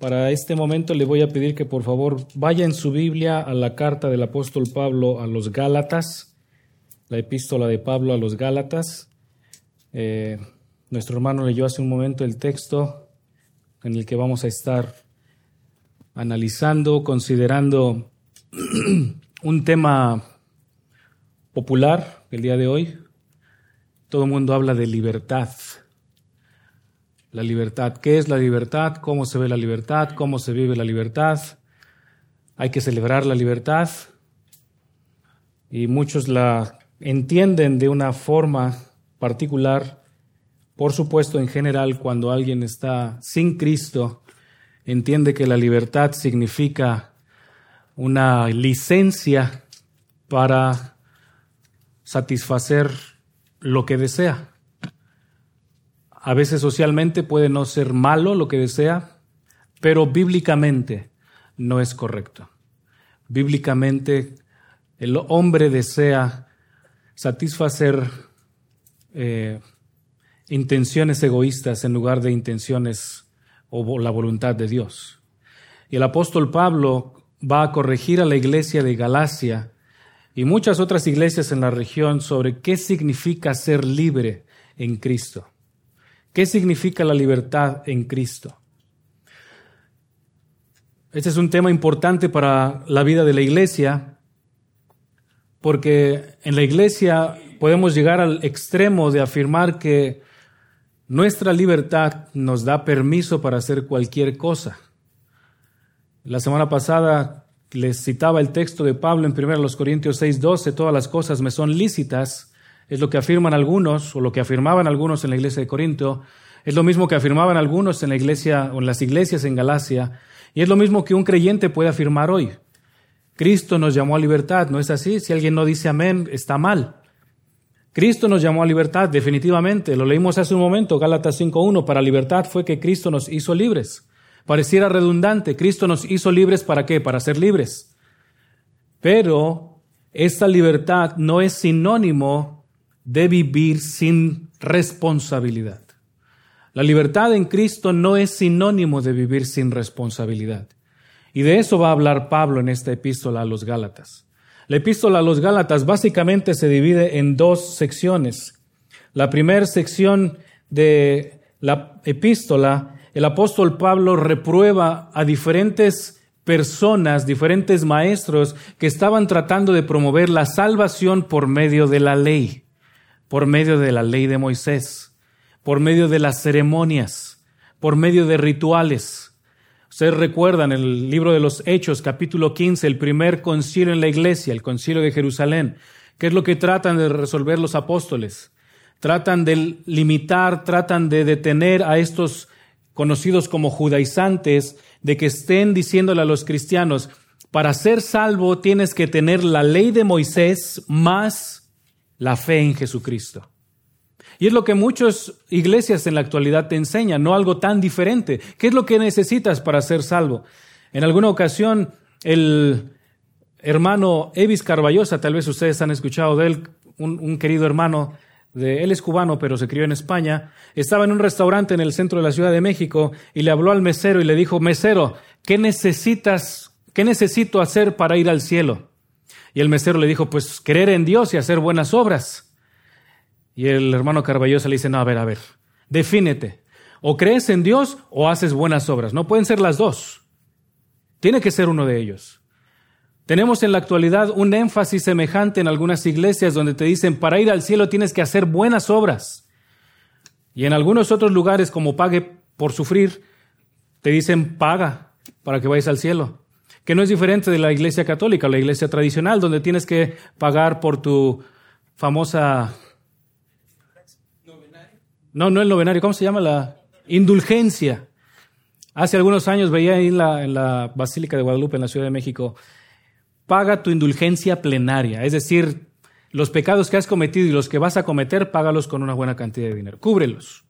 Para este momento le voy a pedir que por favor vaya en su Biblia a la carta del apóstol Pablo a los Gálatas, la epístola de Pablo a los Gálatas. Eh, nuestro hermano leyó hace un momento el texto en el que vamos a estar analizando, considerando un tema popular el día de hoy. Todo el mundo habla de libertad. La libertad. ¿Qué es la libertad? ¿Cómo se ve la libertad? ¿Cómo se vive la libertad? Hay que celebrar la libertad. Y muchos la entienden de una forma particular. Por supuesto, en general, cuando alguien está sin Cristo, entiende que la libertad significa una licencia para satisfacer lo que desea. A veces socialmente puede no ser malo lo que desea, pero bíblicamente no es correcto. Bíblicamente el hombre desea satisfacer eh, intenciones egoístas en lugar de intenciones o la voluntad de Dios. Y el apóstol Pablo va a corregir a la iglesia de Galacia y muchas otras iglesias en la región sobre qué significa ser libre en Cristo. ¿Qué significa la libertad en Cristo? Este es un tema importante para la vida de la iglesia, porque en la iglesia podemos llegar al extremo de afirmar que nuestra libertad nos da permiso para hacer cualquier cosa. La semana pasada les citaba el texto de Pablo en 1 Corintios 6:12, todas las cosas me son lícitas, es lo que afirman algunos, o lo que afirmaban algunos en la iglesia de Corinto, es lo mismo que afirmaban algunos en la iglesia o en las iglesias en Galacia, y es lo mismo que un creyente puede afirmar hoy. Cristo nos llamó a libertad, ¿no es así? Si alguien no dice amén, está mal. Cristo nos llamó a libertad, definitivamente. Lo leímos hace un momento, Gálatas 5.1. Para libertad fue que Cristo nos hizo libres. Pareciera redundante, Cristo nos hizo libres para qué? Para ser libres. Pero esta libertad no es sinónimo de vivir sin responsabilidad. La libertad en Cristo no es sinónimo de vivir sin responsabilidad. Y de eso va a hablar Pablo en esta epístola a los Gálatas. La epístola a los Gálatas básicamente se divide en dos secciones. La primera sección de la epístola, el apóstol Pablo reprueba a diferentes personas, diferentes maestros que estaban tratando de promover la salvación por medio de la ley por medio de la ley de Moisés, por medio de las ceremonias, por medio de rituales. Ustedes recuerdan el libro de los Hechos, capítulo 15, el primer concilio en la iglesia, el concilio de Jerusalén. ¿Qué es lo que tratan de resolver los apóstoles? Tratan de limitar, tratan de detener a estos conocidos como judaizantes, de que estén diciéndole a los cristianos, para ser salvo tienes que tener la ley de Moisés más la fe en Jesucristo. Y es lo que muchas iglesias en la actualidad te enseñan, no algo tan diferente. ¿Qué es lo que necesitas para ser salvo? En alguna ocasión, el hermano Evis Carballosa, tal vez ustedes han escuchado de él, un, querido hermano, de, él es cubano, pero se crió en España, estaba en un restaurante en el centro de la Ciudad de México y le habló al mesero y le dijo, mesero, ¿qué necesitas, qué necesito hacer para ir al cielo? Y el mesero le dijo, pues creer en Dios y hacer buenas obras. Y el hermano Carballosa le dice, no, a ver, a ver, defínete. O crees en Dios o haces buenas obras. No pueden ser las dos. Tiene que ser uno de ellos. Tenemos en la actualidad un énfasis semejante en algunas iglesias donde te dicen, para ir al cielo tienes que hacer buenas obras. Y en algunos otros lugares, como pague por sufrir, te dicen, paga para que vayas al cielo que no es diferente de la iglesia católica, la iglesia tradicional, donde tienes que pagar por tu famosa... No, no el novenario, ¿cómo se llama? La indulgencia. Hace algunos años veía ahí en la, en la Basílica de Guadalupe, en la Ciudad de México, paga tu indulgencia plenaria, es decir, los pecados que has cometido y los que vas a cometer, págalos con una buena cantidad de dinero, cúbrelos.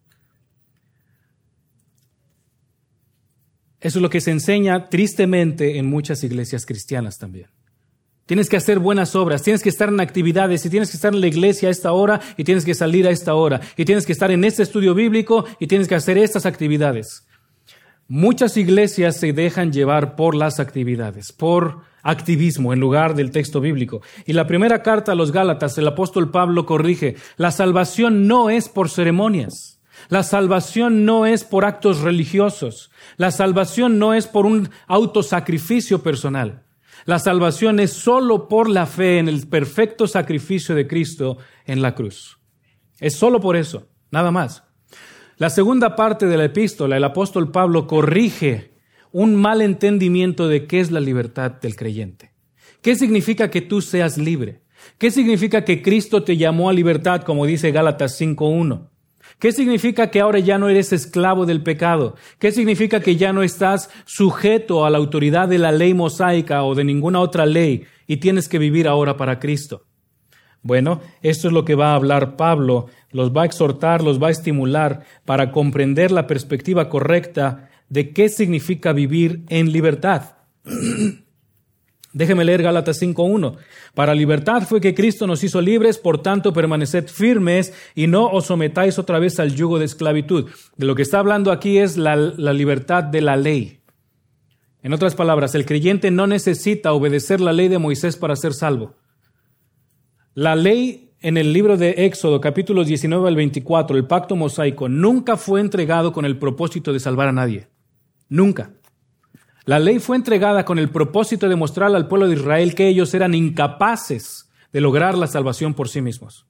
Eso es lo que se enseña tristemente en muchas iglesias cristianas también. Tienes que hacer buenas obras, tienes que estar en actividades, y tienes que estar en la iglesia a esta hora, y tienes que salir a esta hora, y tienes que estar en este estudio bíblico, y tienes que hacer estas actividades. Muchas iglesias se dejan llevar por las actividades, por activismo en lugar del texto bíblico. Y la primera carta a los Gálatas, el apóstol Pablo corrige, la salvación no es por ceremonias, la salvación no es por actos religiosos, la salvación no es por un autosacrificio personal. La salvación es solo por la fe en el perfecto sacrificio de Cristo en la cruz. Es solo por eso, nada más. La segunda parte de la epístola, el apóstol Pablo corrige un mal entendimiento de qué es la libertad del creyente. ¿Qué significa que tú seas libre? ¿Qué significa que Cristo te llamó a libertad, como dice Gálatas 5.1? ¿Qué significa que ahora ya no eres esclavo del pecado? ¿Qué significa que ya no estás sujeto a la autoridad de la ley mosaica o de ninguna otra ley y tienes que vivir ahora para Cristo? Bueno, esto es lo que va a hablar Pablo, los va a exhortar, los va a estimular para comprender la perspectiva correcta de qué significa vivir en libertad. Déjeme leer Gálatas 5.1. Para libertad fue que Cristo nos hizo libres, por tanto permaneced firmes y no os sometáis otra vez al yugo de esclavitud. De lo que está hablando aquí es la, la libertad de la ley. En otras palabras, el creyente no necesita obedecer la ley de Moisés para ser salvo. La ley en el libro de Éxodo, capítulos 19 al 24, el pacto mosaico, nunca fue entregado con el propósito de salvar a nadie. Nunca. La ley fue entregada con el propósito de mostrarle al pueblo de Israel que ellos eran incapaces de lograr la salvación por sí mismos.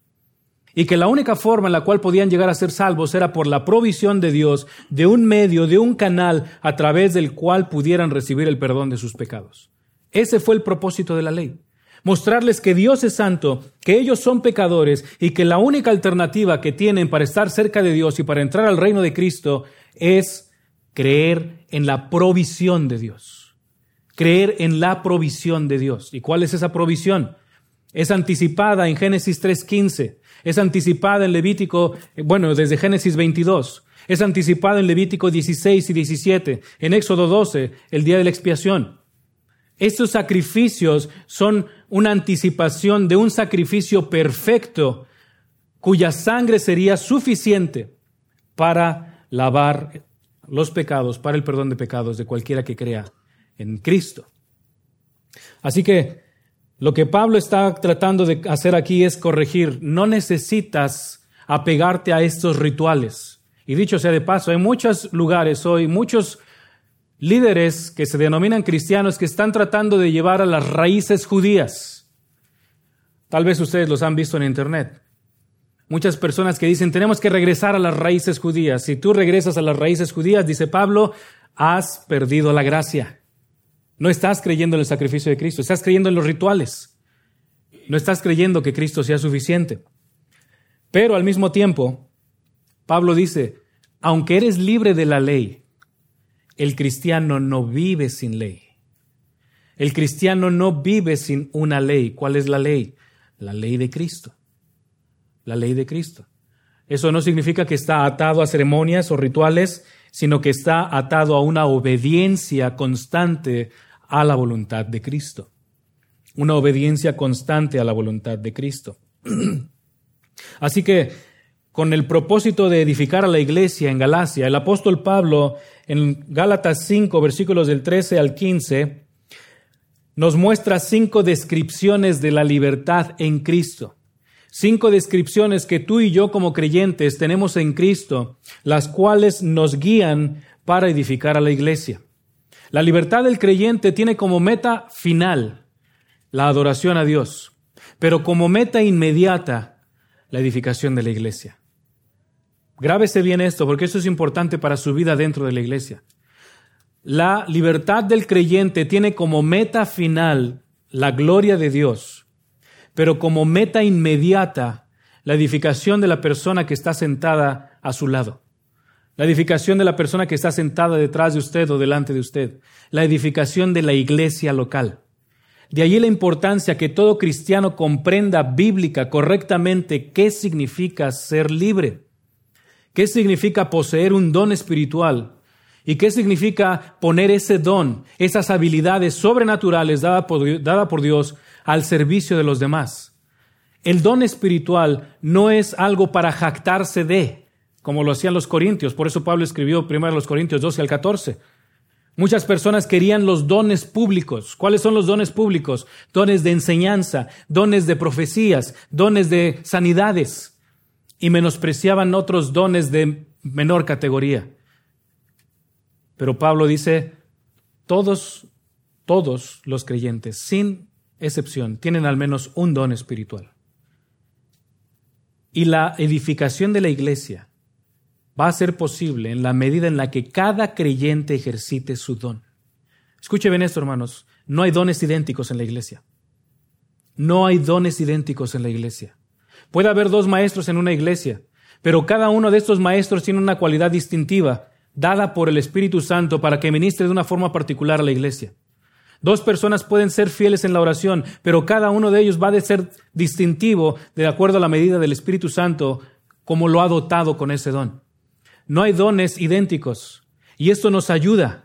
Y que la única forma en la cual podían llegar a ser salvos era por la provisión de Dios de un medio, de un canal a través del cual pudieran recibir el perdón de sus pecados. Ese fue el propósito de la ley mostrarles que Dios es santo, que ellos son pecadores y que la única alternativa que tienen para estar cerca de Dios y para entrar al reino de Cristo es creer en la provisión de Dios. Creer en la provisión de Dios. ¿Y cuál es esa provisión? Es anticipada en Génesis 3.15, es anticipada en Levítico, bueno, desde Génesis 22, es anticipada en Levítico 16 y 17, en Éxodo 12, el día de la expiación. Estos sacrificios son una anticipación de un sacrificio perfecto cuya sangre sería suficiente para lavar los pecados, para el perdón de pecados de cualquiera que crea en Cristo. Así que lo que Pablo está tratando de hacer aquí es corregir, no necesitas apegarte a estos rituales. Y dicho sea de paso, hay muchos lugares hoy, muchos líderes que se denominan cristianos que están tratando de llevar a las raíces judías. Tal vez ustedes los han visto en Internet. Muchas personas que dicen, tenemos que regresar a las raíces judías. Si tú regresas a las raíces judías, dice Pablo, has perdido la gracia. No estás creyendo en el sacrificio de Cristo, estás creyendo en los rituales. No estás creyendo que Cristo sea suficiente. Pero al mismo tiempo, Pablo dice, aunque eres libre de la ley, el cristiano no vive sin ley. El cristiano no vive sin una ley. ¿Cuál es la ley? La ley de Cristo. La ley de Cristo. Eso no significa que está atado a ceremonias o rituales, sino que está atado a una obediencia constante a la voluntad de Cristo. Una obediencia constante a la voluntad de Cristo. Así que con el propósito de edificar a la iglesia en Galacia, el apóstol Pablo en Gálatas 5, versículos del 13 al 15, nos muestra cinco descripciones de la libertad en Cristo. Cinco descripciones que tú y yo como creyentes tenemos en Cristo, las cuales nos guían para edificar a la iglesia. La libertad del creyente tiene como meta final la adoración a Dios, pero como meta inmediata la edificación de la iglesia. Grábese bien esto, porque esto es importante para su vida dentro de la iglesia. La libertad del creyente tiene como meta final la gloria de Dios, pero como meta inmediata la edificación de la persona que está sentada a su lado, la edificación de la persona que está sentada detrás de usted o delante de usted, la edificación de la iglesia local. De allí la importancia que todo cristiano comprenda bíblica correctamente qué significa ser libre. ¿Qué significa poseer un don espiritual? ¿Y qué significa poner ese don, esas habilidades sobrenaturales dadas por, dada por Dios al servicio de los demás? El don espiritual no es algo para jactarse de, como lo hacían los corintios. Por eso Pablo escribió primero los Corintios 12 al 14. Muchas personas querían los dones públicos. ¿Cuáles son los dones públicos? Dones de enseñanza, dones de profecías, dones de sanidades. Y menospreciaban otros dones de menor categoría. Pero Pablo dice, todos, todos los creyentes, sin excepción, tienen al menos un don espiritual. Y la edificación de la iglesia va a ser posible en la medida en la que cada creyente ejercite su don. Escuche bien esto, hermanos. No hay dones idénticos en la iglesia. No hay dones idénticos en la iglesia. Puede haber dos maestros en una iglesia, pero cada uno de estos maestros tiene una cualidad distintiva dada por el Espíritu Santo para que ministre de una forma particular a la iglesia. Dos personas pueden ser fieles en la oración, pero cada uno de ellos va a ser distintivo de acuerdo a la medida del Espíritu Santo como lo ha dotado con ese don. No hay dones idénticos y esto nos ayuda.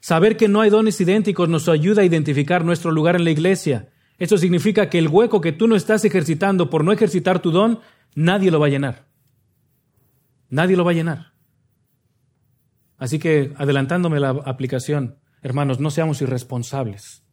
Saber que no hay dones idénticos nos ayuda a identificar nuestro lugar en la iglesia. Esto significa que el hueco que tú no estás ejercitando por no ejercitar tu don, nadie lo va a llenar. Nadie lo va a llenar. Así que, adelantándome la aplicación, hermanos, no seamos irresponsables.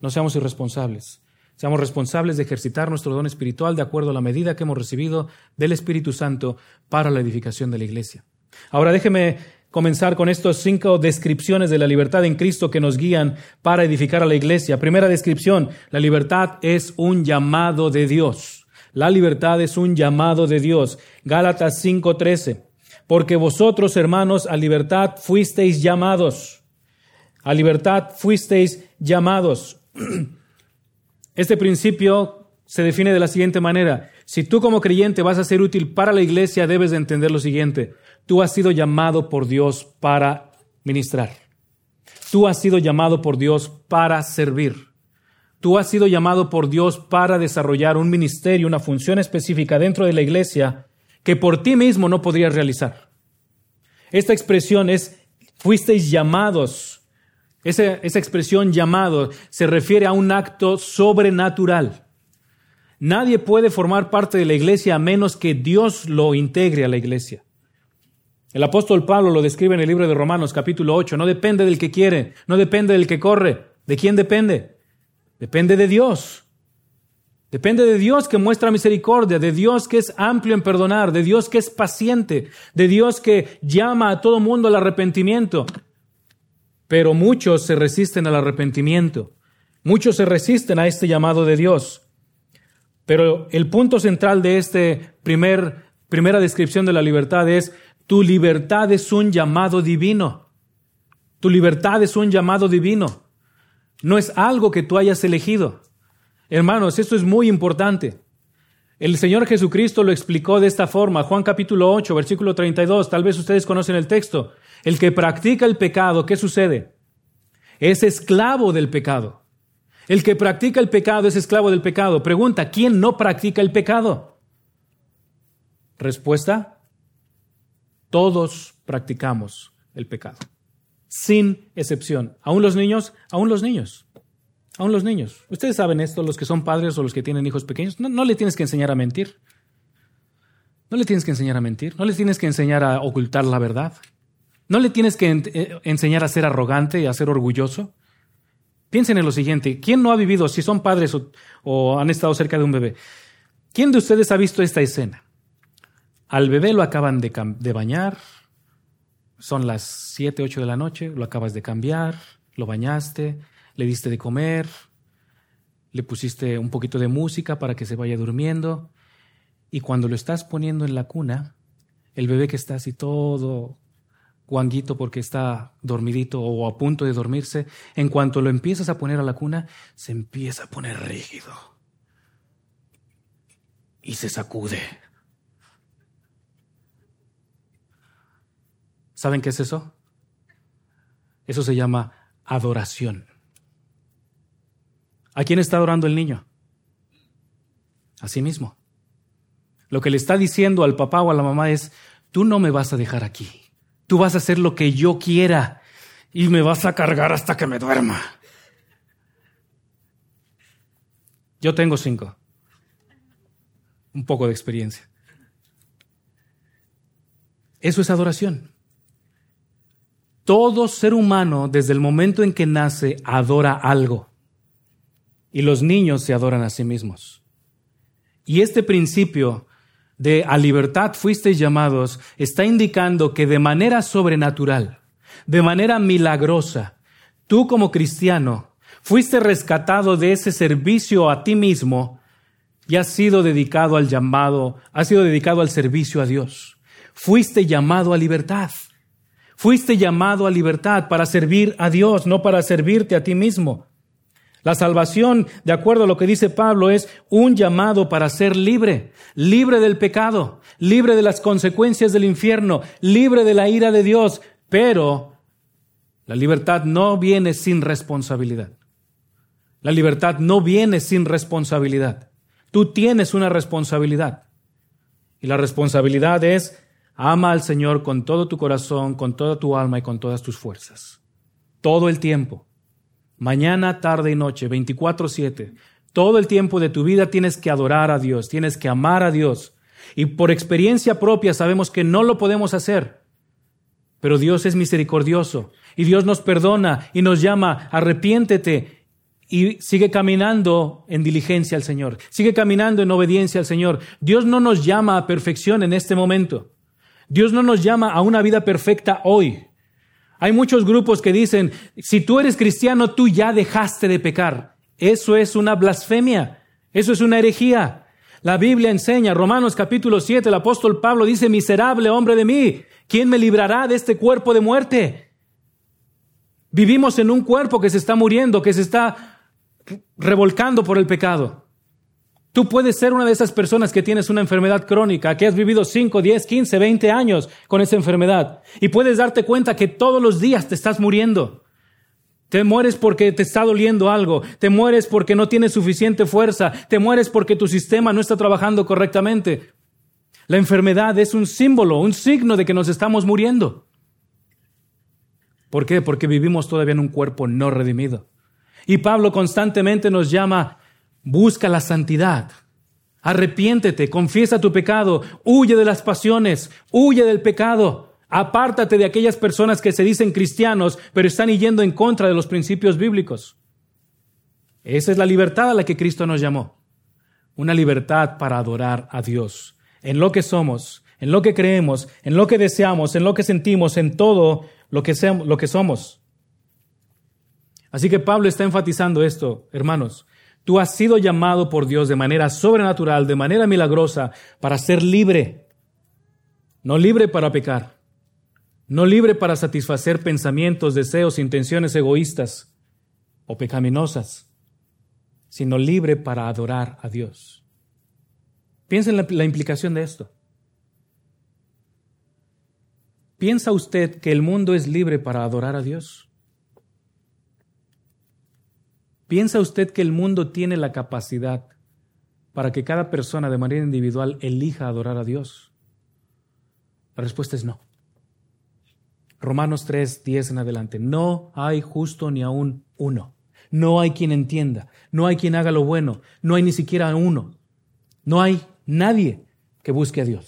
No seamos irresponsables. Seamos responsables de ejercitar nuestro don espiritual de acuerdo a la medida que hemos recibido del Espíritu Santo para la edificación de la iglesia. Ahora déjeme comenzar con estas cinco descripciones de la libertad en Cristo que nos guían para edificar a la iglesia. Primera descripción, la libertad es un llamado de Dios. La libertad es un llamado de Dios. Gálatas 5:13. Porque vosotros, hermanos, a libertad fuisteis llamados. A libertad fuisteis llamados. Este principio se define de la siguiente manera. Si tú como creyente vas a ser útil para la iglesia, debes de entender lo siguiente. Tú has sido llamado por Dios para ministrar. Tú has sido llamado por Dios para servir. Tú has sido llamado por Dios para desarrollar un ministerio, una función específica dentro de la iglesia que por ti mismo no podrías realizar. Esta expresión es, fuisteis llamados. Esa, esa expresión llamado se refiere a un acto sobrenatural. Nadie puede formar parte de la iglesia a menos que Dios lo integre a la iglesia. El apóstol Pablo lo describe en el libro de Romanos capítulo 8. No depende del que quiere, no depende del que corre. ¿De quién depende? Depende de Dios. Depende de Dios que muestra misericordia, de Dios que es amplio en perdonar, de Dios que es paciente, de Dios que llama a todo mundo al arrepentimiento. Pero muchos se resisten al arrepentimiento. Muchos se resisten a este llamado de Dios. Pero el punto central de esta primer, primera descripción de la libertad es, tu libertad es un llamado divino. Tu libertad es un llamado divino. No es algo que tú hayas elegido. Hermanos, esto es muy importante. El Señor Jesucristo lo explicó de esta forma, Juan capítulo 8, versículo 32, tal vez ustedes conocen el texto. El que practica el pecado, ¿qué sucede? Es esclavo del pecado. El que practica el pecado es esclavo del pecado. Pregunta, ¿quién no practica el pecado? Respuesta, todos practicamos el pecado, sin excepción. Aún los niños, aún los niños. Aún los niños. Ustedes saben esto, los que son padres o los que tienen hijos pequeños. No, le tienes que enseñar a mentir. No le tienes que enseñar a mentir. No le tienes que enseñar a ocultar la verdad. No le tienes que eh, enseñar a ser arrogante y a ser orgulloso. Piensen en lo siguiente. ¿Quién no ha vivido, si son padres o, han estado cerca de un bebé? ¿Quién de ustedes ha visto esta escena? Al bebé lo acaban de, de bañar. Son las 7, 8 de la noche. Lo acabas de cambiar. Lo bañaste le diste de comer, le pusiste un poquito de música para que se vaya durmiendo, y cuando lo estás poniendo en la cuna, el bebé que está así todo guanguito porque está dormidito o a punto de dormirse, en cuanto lo empiezas a poner a la cuna, se empieza a poner rígido y se sacude. ¿Saben qué es eso? Eso se llama adoración. ¿A quién está adorando el niño? A sí mismo. Lo que le está diciendo al papá o a la mamá es, tú no me vas a dejar aquí. Tú vas a hacer lo que yo quiera y me vas a cargar hasta que me duerma. Yo tengo cinco. Un poco de experiencia. Eso es adoración. Todo ser humano, desde el momento en que nace, adora algo. Y los niños se adoran a sí mismos. Y este principio de a libertad fuisteis llamados está indicando que de manera sobrenatural, de manera milagrosa, tú como cristiano fuiste rescatado de ese servicio a ti mismo y has sido dedicado al llamado, has sido dedicado al servicio a Dios. Fuiste llamado a libertad. Fuiste llamado a libertad para servir a Dios, no para servirte a ti mismo. La salvación, de acuerdo a lo que dice Pablo, es un llamado para ser libre, libre del pecado, libre de las consecuencias del infierno, libre de la ira de Dios, pero la libertad no viene sin responsabilidad. La libertad no viene sin responsabilidad. Tú tienes una responsabilidad. Y la responsabilidad es Ama al Señor con todo tu corazón, con toda tu alma y con todas tus fuerzas. Todo el tiempo. Mañana, tarde y noche, 24/7. Todo el tiempo de tu vida tienes que adorar a Dios, tienes que amar a Dios. Y por experiencia propia sabemos que no lo podemos hacer. Pero Dios es misericordioso y Dios nos perdona y nos llama, arrepiéntete y sigue caminando en diligencia al Señor, sigue caminando en obediencia al Señor. Dios no nos llama a perfección en este momento. Dios no nos llama a una vida perfecta hoy. Hay muchos grupos que dicen, si tú eres cristiano, tú ya dejaste de pecar. Eso es una blasfemia, eso es una herejía. La Biblia enseña, Romanos capítulo 7, el apóstol Pablo dice, miserable hombre de mí, ¿quién me librará de este cuerpo de muerte? Vivimos en un cuerpo que se está muriendo, que se está revolcando por el pecado. Tú puedes ser una de esas personas que tienes una enfermedad crónica, que has vivido 5, 10, 15, 20 años con esa enfermedad y puedes darte cuenta que todos los días te estás muriendo. Te mueres porque te está doliendo algo, te mueres porque no tienes suficiente fuerza, te mueres porque tu sistema no está trabajando correctamente. La enfermedad es un símbolo, un signo de que nos estamos muriendo. ¿Por qué? Porque vivimos todavía en un cuerpo no redimido. Y Pablo constantemente nos llama Busca la santidad. Arrepiéntete, confiesa tu pecado, huye de las pasiones, huye del pecado. Apártate de aquellas personas que se dicen cristianos, pero están yendo en contra de los principios bíblicos. Esa es la libertad a la que Cristo nos llamó. Una libertad para adorar a Dios. En lo que somos, en lo que creemos, en lo que deseamos, en lo que sentimos, en todo lo que, lo que somos. Así que Pablo está enfatizando esto, hermanos. Tú has sido llamado por Dios de manera sobrenatural, de manera milagrosa, para ser libre. No libre para pecar. No libre para satisfacer pensamientos, deseos, intenciones egoístas o pecaminosas, sino libre para adorar a Dios. Piensa en la, la implicación de esto. ¿Piensa usted que el mundo es libre para adorar a Dios? ¿Piensa usted que el mundo tiene la capacidad para que cada persona de manera individual elija adorar a Dios? La respuesta es no. Romanos 3, 10 en adelante. No hay justo ni aún uno. No hay quien entienda. No hay quien haga lo bueno. No hay ni siquiera uno. No hay nadie que busque a Dios.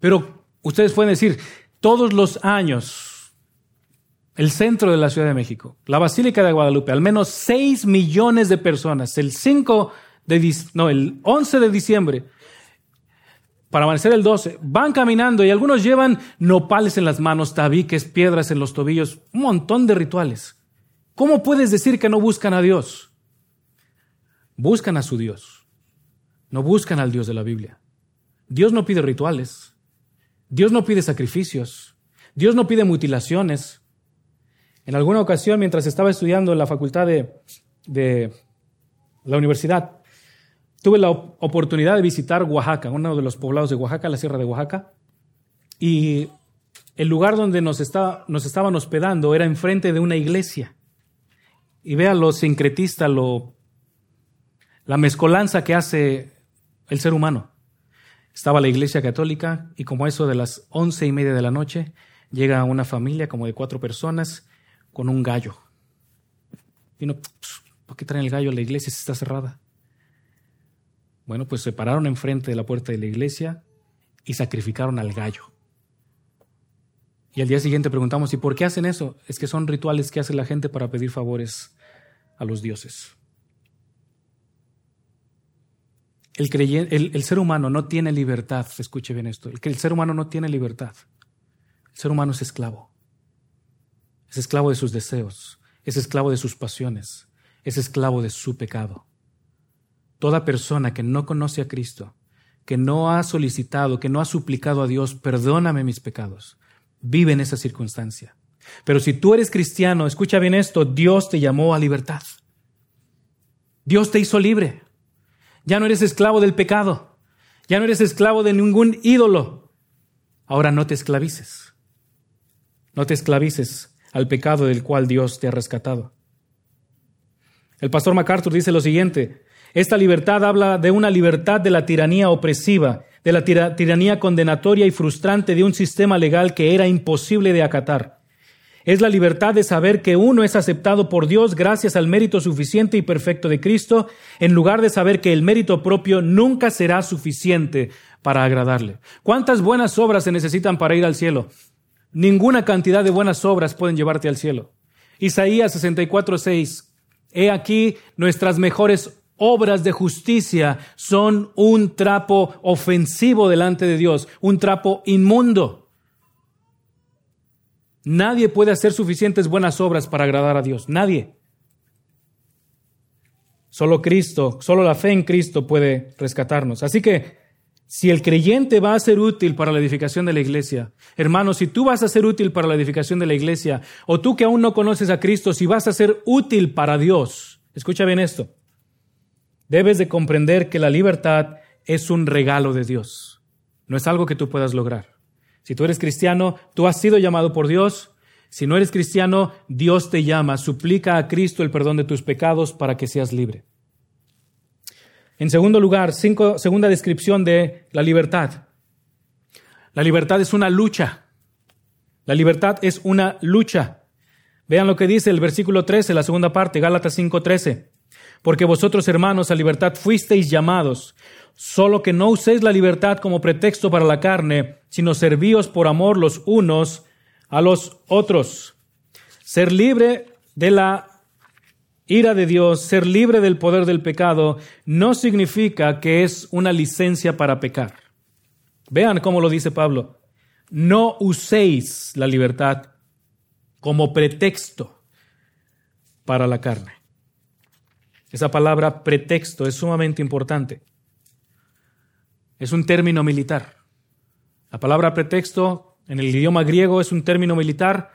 Pero ustedes pueden decir, todos los años el centro de la Ciudad de México, la Basílica de Guadalupe, al menos 6 millones de personas, el 5 de, no, el 11 de diciembre, para amanecer el 12, van caminando y algunos llevan nopales en las manos, tabiques, piedras en los tobillos, un montón de rituales. ¿Cómo puedes decir que no buscan a Dios? Buscan a su Dios, no buscan al Dios de la Biblia. Dios no pide rituales, Dios no pide sacrificios, Dios no pide mutilaciones, en alguna ocasión, mientras estaba estudiando en la facultad de, la universidad, tuve la oportunidad de visitar Oaxaca, uno de los poblados de Oaxaca, la Sierra de Oaxaca, y el lugar donde nos, nos estaban hospedando era enfrente de una iglesia. Y vea lo sincretista, lo, la mezcolanza que hace el ser humano. Estaba la iglesia católica y como eso de las once y media de la noche, llega una familia como de cuatro personas con un gallo. Vino, ¿por qué traen el gallo a la iglesia si está cerrada? Bueno, pues se pararon enfrente de la puerta de la iglesia y sacrificaron al gallo. Y al día siguiente preguntamos, ¿y por qué hacen eso? Es que son rituales que hace la gente para pedir favores a los dioses. El, ser humano no tiene libertad, escuche bien esto, el, el ser humano no tiene libertad. El ser humano es esclavo. Es esclavo de sus deseos, es esclavo de sus pasiones, es esclavo de su pecado. Toda persona que no conoce a Cristo, que no ha solicitado, que no ha suplicado a Dios, perdóname mis pecados, vive en esa circunstancia. Pero si tú eres cristiano, escucha bien esto, Dios te llamó a libertad. Dios te hizo libre. Ya no eres esclavo del pecado. Ya no eres esclavo de ningún ídolo. Ahora no te esclavices. No te esclavices al pecado del cual Dios te ha rescatado. El pastor MacArthur dice lo siguiente, esta libertad habla de una libertad de la tiranía opresiva, de la tiranía condenatoria y frustrante de un sistema legal que era imposible de acatar. Es la libertad de saber que uno es aceptado por Dios gracias al mérito suficiente y perfecto de Cristo, en lugar de saber que el mérito propio nunca será suficiente para agradarle. ¿Cuántas buenas obras se necesitan para ir al cielo? Ninguna cantidad de buenas obras pueden llevarte al cielo. Isaías 64, 6. He aquí nuestras mejores obras de justicia son un trapo ofensivo delante de Dios, un trapo inmundo. Nadie puede hacer suficientes buenas obras para agradar a Dios. Nadie. Solo Cristo, solo la fe en Cristo puede rescatarnos. Así que si el creyente va a ser útil para la edificación de la iglesia, hermano, si tú vas a ser útil para la edificación de la iglesia, o tú que aún no conoces a Cristo, si vas a ser útil para Dios, escucha bien esto, debes de comprender que la libertad es un regalo de Dios, no es algo que tú puedas lograr. Si tú eres cristiano, tú has sido llamado por Dios. Si no eres cristiano, Dios te llama, suplica a Cristo el perdón de tus pecados para que seas libre. En segundo lugar, segunda descripción de la libertad. La libertad es una lucha. La libertad es una lucha. Vean lo que dice el versículo 13, la segunda parte, Gálatas 5:13. Porque vosotros, hermanos, a libertad fuisteis llamados, solo que no uséis la libertad como pretexto para la carne, sino servíos por amor los unos a los otros. Ser libre de la ira de Dios, ser libre del poder del pecado, no significa que es una licencia para pecar. Vean cómo lo dice Pablo. No uséis la libertad como pretexto para la carne. Esa palabra pretexto es sumamente importante. Es un término militar. La palabra pretexto en el idioma griego es un término militar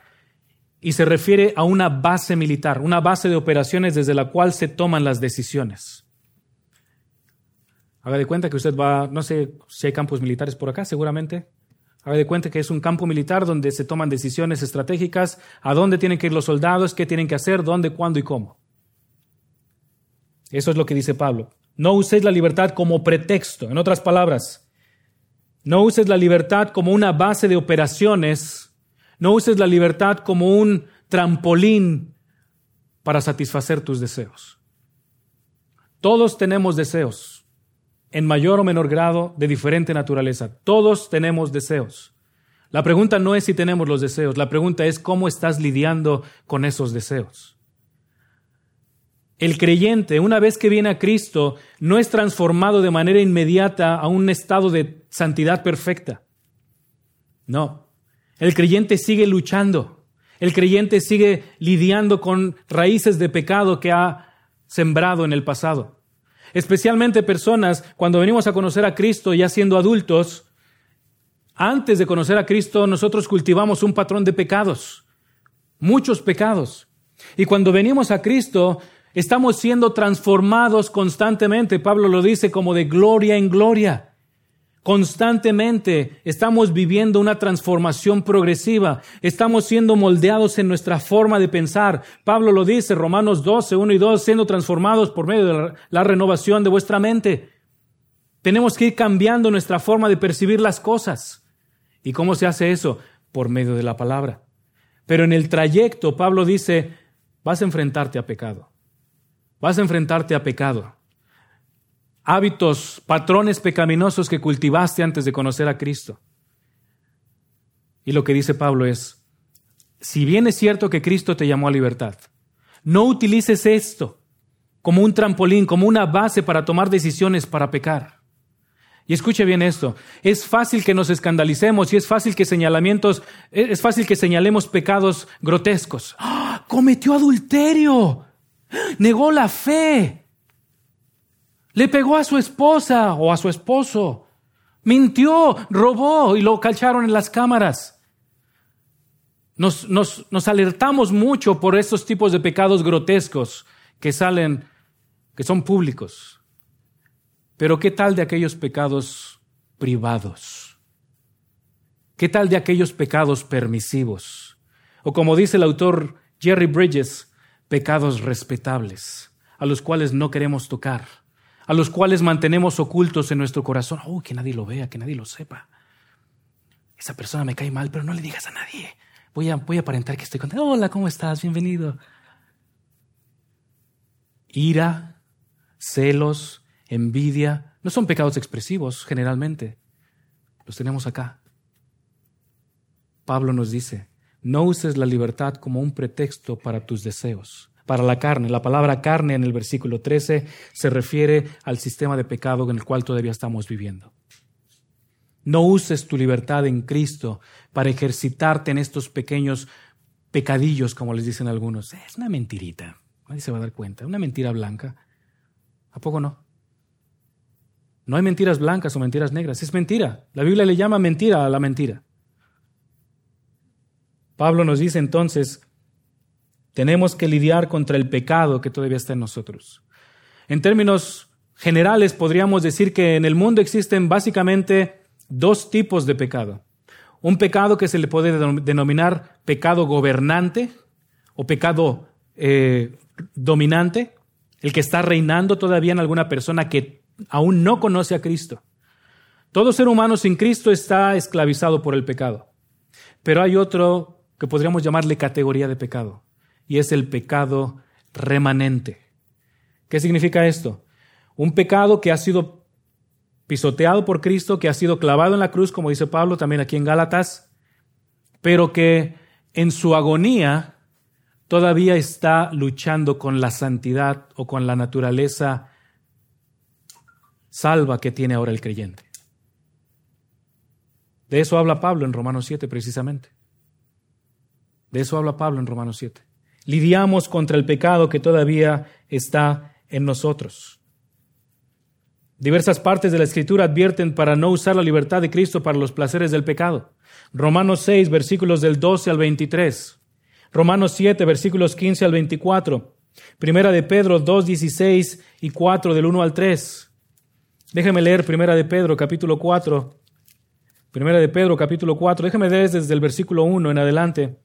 y se refiere a una base militar, una base de operaciones desde la cual se toman las decisiones. Haga de cuenta que usted va, no sé si hay campos militares por acá, seguramente. Haga de cuenta que es un campo militar donde se toman decisiones estratégicas, a dónde tienen que ir los soldados, qué tienen que hacer, dónde, cuándo y cómo. Eso es lo que dice Pablo. No uséis la libertad como pretexto. En otras palabras, no uses la libertad como una base de operaciones no uses la libertad como un trampolín para satisfacer tus deseos. Todos tenemos deseos, en mayor o menor grado, de diferente naturaleza. Todos tenemos deseos. La pregunta no es si tenemos los deseos, la pregunta es cómo estás lidiando con esos deseos. El creyente, una vez que viene a Cristo, no es transformado de manera inmediata a un estado de santidad perfecta. No, el creyente sigue luchando. El creyente sigue lidiando con raíces de pecado que ha sembrado en el pasado. Especialmente personas, cuando venimos a conocer a Cristo ya siendo adultos, antes de conocer a Cristo nosotros cultivamos un patrón de pecados, muchos pecados. Y cuando venimos a Cristo estamos siendo transformados constantemente. Pablo lo dice como de gloria en gloria. Constantemente estamos viviendo una transformación progresiva, estamos siendo moldeados en nuestra forma de pensar. Pablo lo dice, Romanos 12, 1 y 2, siendo transformados por medio de la renovación de vuestra mente. Tenemos que ir cambiando nuestra forma de percibir las cosas. ¿Y cómo se hace eso? Por medio de la palabra. Pero en el trayecto, Pablo dice, vas a enfrentarte a pecado. Vas a enfrentarte a pecado hábitos, patrones pecaminosos que cultivaste antes de conocer a Cristo. Y lo que dice Pablo es, si bien es cierto que Cristo te llamó a libertad, no utilices esto como un trampolín, como una base para tomar decisiones para pecar. Y escuche bien esto, es fácil que nos escandalicemos y es fácil que señalamientos, es fácil que señalemos pecados grotescos. ¡Ah! Cometió adulterio, negó la fe, le pegó a su esposa o a su esposo, mintió, robó y lo cacharon en las cámaras. Nos, nos, nos alertamos mucho por estos tipos de pecados grotescos que salen, que son públicos. Pero ¿qué tal de aquellos pecados privados? ¿Qué tal de aquellos pecados permisivos? O como dice el autor Jerry Bridges, pecados respetables, a los cuales no queremos tocar, a los cuales mantenemos ocultos en nuestro corazón. Oh, que nadie lo vea, que nadie lo sepa. Esa persona me cae mal, pero no le digas a nadie. Voy a, voy a aparentar que estoy contento. Hola, ¿cómo estás? Bienvenido. Ira, celos, envidia, no son pecados expresivos generalmente. Los tenemos acá. Pablo nos dice, no uses la libertad como un pretexto para tus deseos, para la carne. La palabra carne en el versículo 13 se refiere al sistema de pecado en el cual todavía estamos viviendo. No uses tu libertad en Cristo para ejercitarte en estos pequeños pecadillos, como les dicen algunos. Es una mentirita, nadie se va a dar cuenta, una mentira blanca. ¿A poco no? No hay mentiras blancas o mentiras negras, es mentira. La Biblia le llama mentira a la mentira. Pablo nos dice entonces, tenemos que lidiar contra el pecado que todavía está en nosotros. En términos generales, podríamos decir que en el mundo existen básicamente dos tipos de pecado. Un pecado que se le puede denominar pecado gobernante o pecado eh, dominante, el que está reinando todavía en alguna persona que aún no conoce a Cristo. Todo ser humano sin Cristo está esclavizado por el pecado. Pero hay otro que podríamos llamarle categoría de pecado, y es el pecado remanente. ¿Qué significa esto? Un pecado que ha sido pisoteado por Cristo, que ha sido clavado en la cruz, como dice Pablo también aquí en Gálatas, pero que en su agonía todavía está luchando con la santidad o con la naturaleza salva que tiene ahora el creyente. De eso habla Pablo en Romanos 7 precisamente. De eso habla Pablo en Romanos 7. Lidiamos contra el pecado que todavía está en nosotros. Diversas partes de la Escritura advierten para no usar la libertad de Cristo para los placeres del pecado. Romanos 6, versículos del 12 al 23. Romanos 7, versículos 15 al 24. Primera de Pedro 2, 16 y 4 del 1 al 3. Déjeme leer Primera de Pedro, capítulo 4. Primera de Pedro, capítulo 4. Déjeme leer desde el versículo 1 en adelante.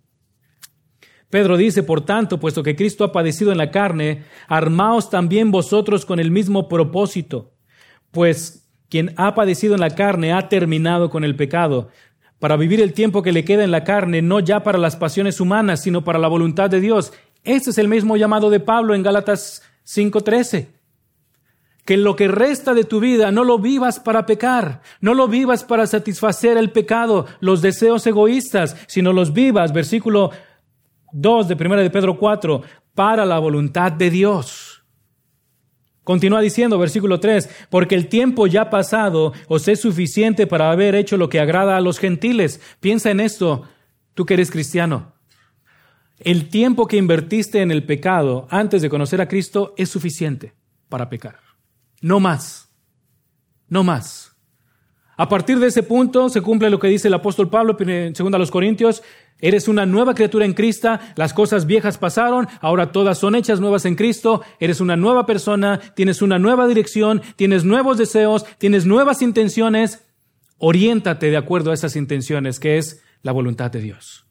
Pedro dice, por tanto, puesto que Cristo ha padecido en la carne, armaos también vosotros con el mismo propósito, pues quien ha padecido en la carne ha terminado con el pecado, para vivir el tiempo que le queda en la carne, no ya para las pasiones humanas, sino para la voluntad de Dios. Este es el mismo llamado de Pablo en Gálatas 5:13 que lo que resta de tu vida no lo vivas para pecar, no lo vivas para satisfacer el pecado, los deseos egoístas, sino los vivas, versículo 2 de 1 de Pedro 4, para la voluntad de Dios. Continúa diciendo, versículo 3, porque el tiempo ya pasado os es suficiente para haber hecho lo que agrada a los gentiles. Piensa en esto, tú que eres cristiano. El tiempo que invertiste en el pecado antes de conocer a Cristo es suficiente para pecar. No más. No más. A partir de ese punto se cumple lo que dice el apóstol Pablo en 2 Corintios. Eres una nueva criatura en Cristo, las cosas viejas pasaron, ahora todas son hechas nuevas en Cristo, eres una nueva persona, tienes una nueva dirección, tienes nuevos deseos, tienes nuevas intenciones. Oriéntate de acuerdo a esas intenciones, que es la voluntad de Dios.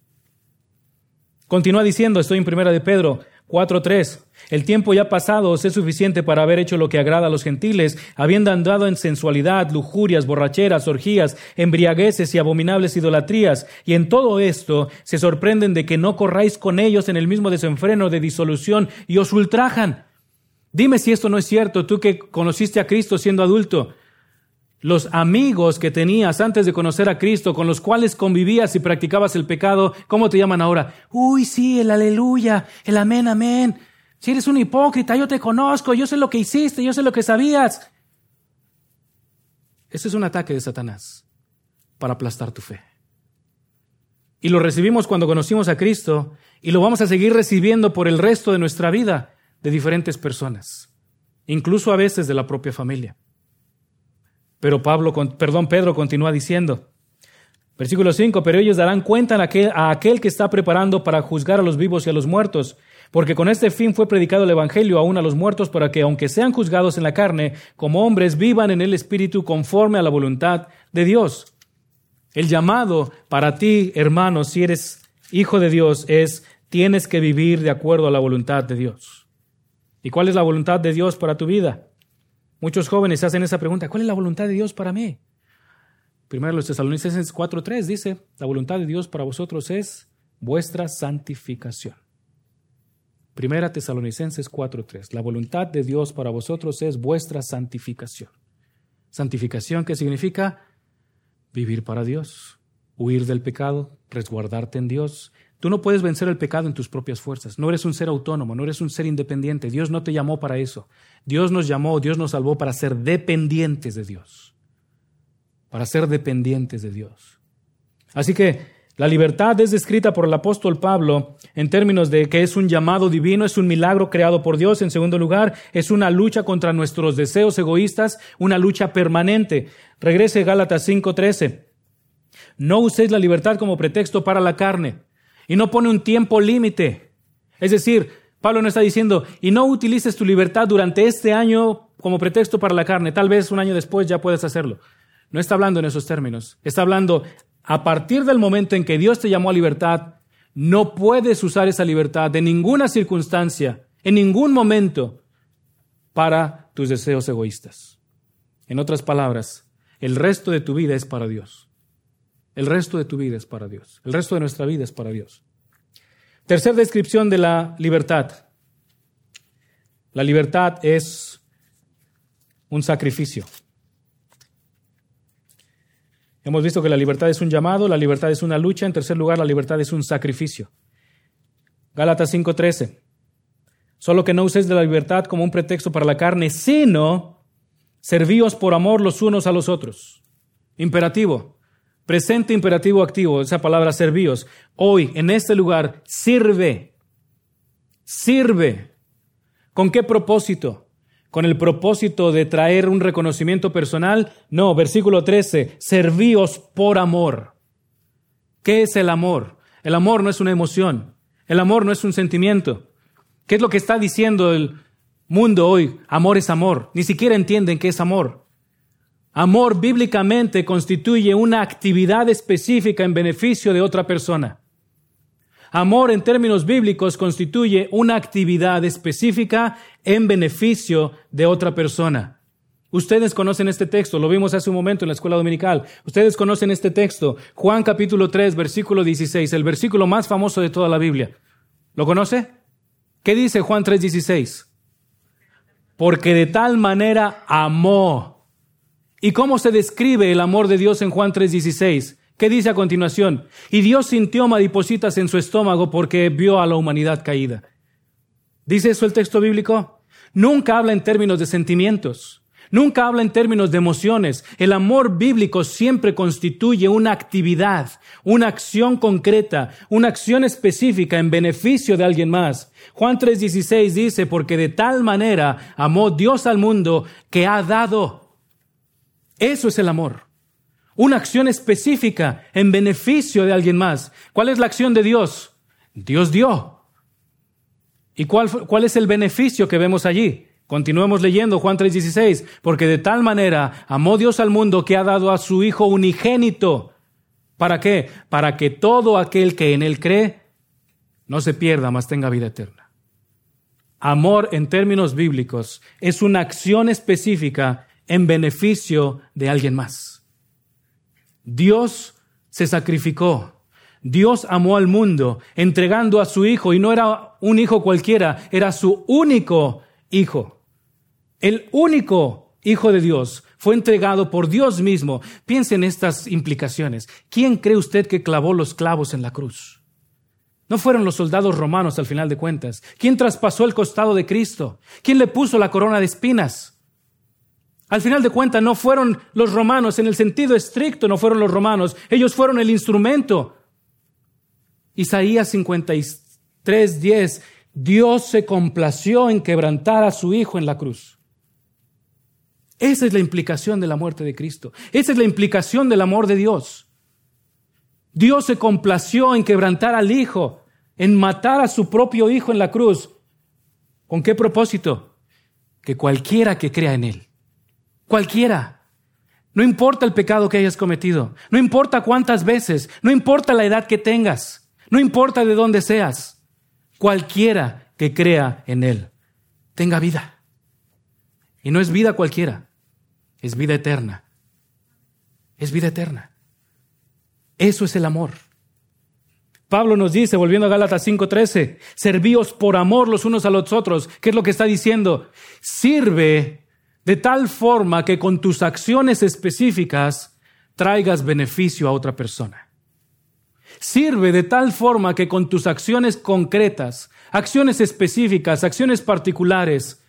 Continúa diciendo, estoy en primera de Pedro, 4.3. El tiempo ya pasado os es suficiente para haber hecho lo que agrada a los gentiles, habiendo andado en sensualidad, lujurias, borracheras, orgías, embriagueces y abominables idolatrías. Y en todo esto se sorprenden de que no corráis con ellos en el mismo desenfreno de disolución y os ultrajan. Dime si esto no es cierto, tú que conociste a Cristo siendo adulto. Los amigos que tenías antes de conocer a Cristo, con los cuales convivías y practicabas el pecado, ¿cómo te llaman ahora? Uy, sí, el aleluya, el amén, amén. Si eres un hipócrita, yo te conozco, yo sé lo que hiciste, yo sé lo que sabías. Ese es un ataque de Satanás para aplastar tu fe. Y lo recibimos cuando conocimos a Cristo y lo vamos a seguir recibiendo por el resto de nuestra vida de diferentes personas, incluso a veces de la propia familia. Pero Pablo, perdón, Pedro continúa diciendo, versículo 5, pero ellos darán cuenta a aquel, a aquel que está preparando para juzgar a los vivos y a los muertos, porque con este fin fue predicado el Evangelio aún a los muertos para que, aunque sean juzgados en la carne, como hombres vivan en el Espíritu conforme a la voluntad de Dios. El llamado para ti, hermano, si eres hijo de Dios, es tienes que vivir de acuerdo a la voluntad de Dios. ¿Y cuál es la voluntad de Dios para tu vida? Muchos jóvenes hacen esa pregunta, ¿cuál es la voluntad de Dios para mí? Primero los Tesalonicenses 4.3 dice, la voluntad de Dios para vosotros es vuestra santificación. Primera Tesalonicenses 4:3. La voluntad de Dios para vosotros es vuestra santificación. Santificación, ¿qué significa? Vivir para Dios, huir del pecado, resguardarte en Dios. Tú no puedes vencer el pecado en tus propias fuerzas. No eres un ser autónomo, no eres un ser independiente. Dios no te llamó para eso. Dios nos llamó, Dios nos salvó para ser dependientes de Dios. Para ser dependientes de Dios. Así que la libertad es descrita por el apóstol Pablo en términos de que es un llamado divino, es un milagro creado por Dios. En segundo lugar, es una lucha contra nuestros deseos egoístas, una lucha permanente. Regrese Gálatas 5:13. No uséis la libertad como pretexto para la carne y no pone un tiempo límite. Es decir, Pablo no está diciendo, y no utilices tu libertad durante este año como pretexto para la carne, tal vez un año después ya puedes hacerlo. No está hablando en esos términos. Está hablando a partir del momento en que Dios te llamó a libertad, no puedes usar esa libertad de ninguna circunstancia, en ningún momento, para tus deseos egoístas. En otras palabras, el resto de tu vida es para Dios. El resto de tu vida es para Dios. El resto de nuestra vida es para Dios. Tercera descripción de la libertad. La libertad es un sacrificio. Hemos visto que la libertad es un llamado, la libertad es una lucha, en tercer lugar, la libertad es un sacrificio. Gálatas 5:13. Solo que no uséis de la libertad como un pretexto para la carne, sino servíos por amor los unos a los otros. Imperativo. Presente imperativo activo, esa palabra servíos. Hoy, en este lugar, sirve. Sirve. ¿Con qué propósito? con el propósito de traer un reconocimiento personal. No, versículo 13, servíos por amor. ¿Qué es el amor? El amor no es una emoción, el amor no es un sentimiento. ¿Qué es lo que está diciendo el mundo hoy? Amor es amor. Ni siquiera entienden qué es amor. Amor bíblicamente constituye una actividad específica en beneficio de otra persona. Amor en términos bíblicos constituye una actividad específica en beneficio de otra persona. Ustedes conocen este texto, lo vimos hace un momento en la escuela dominical. Ustedes conocen este texto, Juan capítulo 3, versículo 16, el versículo más famoso de toda la Biblia. ¿Lo conoce? ¿Qué dice Juan 3, 16? Porque de tal manera amó. ¿Y cómo se describe el amor de Dios en Juan 3, 16? ¿Qué dice a continuación? Y Dios sintió maripositas en su estómago porque vio a la humanidad caída. ¿Dice eso el texto bíblico? Nunca habla en términos de sentimientos. Nunca habla en términos de emociones. El amor bíblico siempre constituye una actividad, una acción concreta, una acción específica en beneficio de alguien más. Juan 3:16 dice, porque de tal manera amó Dios al mundo que ha dado. Eso es el amor una acción específica en beneficio de alguien más. ¿Cuál es la acción de Dios? Dios dio. ¿Y cuál, cuál es el beneficio que vemos allí? Continuemos leyendo Juan 3:16, porque de tal manera amó Dios al mundo que ha dado a su Hijo unigénito. ¿Para qué? Para que todo aquel que en Él cree no se pierda, mas tenga vida eterna. Amor en términos bíblicos es una acción específica en beneficio de alguien más. Dios se sacrificó. Dios amó al mundo entregando a su hijo y no era un hijo cualquiera, era su único hijo. El único Hijo de Dios, fue entregado por Dios mismo. Piense en estas implicaciones. ¿Quién cree usted que clavó los clavos en la cruz? No fueron los soldados romanos al final de cuentas. ¿Quién traspasó el costado de Cristo? ¿Quién le puso la corona de espinas? Al final de cuentas no fueron los romanos, en el sentido estricto no fueron los romanos, ellos fueron el instrumento. Isaías 53, 10, Dios se complació en quebrantar a su Hijo en la cruz. Esa es la implicación de la muerte de Cristo. Esa es la implicación del amor de Dios. Dios se complació en quebrantar al Hijo, en matar a su propio Hijo en la cruz. ¿Con qué propósito? Que cualquiera que crea en Él, cualquiera, no importa el pecado que hayas cometido, no importa cuántas veces, no importa la edad que tengas, no importa de dónde seas, cualquiera que crea en Él, tenga vida. Y no es vida cualquiera, es vida eterna. Es vida eterna. Eso es el amor. Pablo nos dice, volviendo a Gálatas 5:13, servíos por amor los unos a los otros. ¿Qué es lo que está diciendo? Sirve de tal forma que con tus acciones específicas traigas beneficio a otra persona. Sirve de tal forma que con tus acciones concretas, acciones específicas, acciones particulares,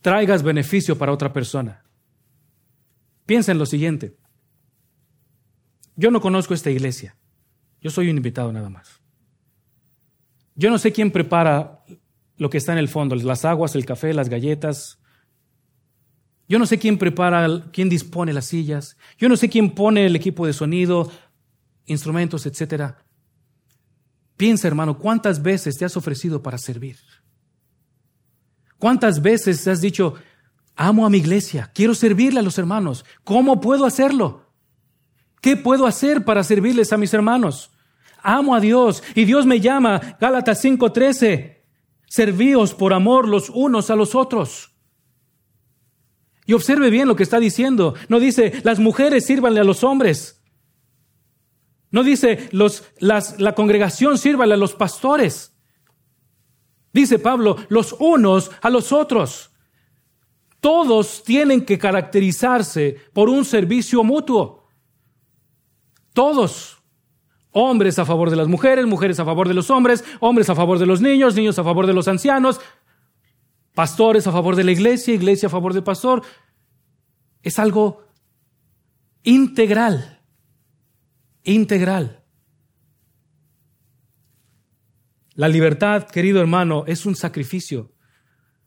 traigas beneficio para otra persona. Piensa en lo siguiente. Yo no conozco esta iglesia. Yo soy un invitado nada más. Yo no sé quién prepara lo que está en el fondo, las aguas, el café, las galletas. Yo no sé quién prepara, quién dispone las sillas. Yo no sé quién pone el equipo de sonido, instrumentos, etc. Piensa, hermano, ¿cuántas veces te has ofrecido para servir? ¿Cuántas veces has dicho, amo a mi iglesia, quiero servirle a los hermanos? ¿Cómo puedo hacerlo? ¿Qué puedo hacer para servirles a mis hermanos? Amo a Dios y Dios me llama, Gálatas 5:13, servíos por amor los unos a los otros. Y observe bien lo que está diciendo. No dice, las mujeres sírvanle a los hombres. No dice, la congregación sírvanle a los pastores. Dice Pablo, los unos a los otros. Todos tienen que caracterizarse por un servicio mutuo. Todos. Hombres a favor de las mujeres, mujeres a favor de los hombres, hombres a favor de los niños, niños a favor de los ancianos, pastores a favor de la iglesia, iglesia a favor del pastor. Es algo integral, integral. La libertad, querido hermano, es un sacrificio,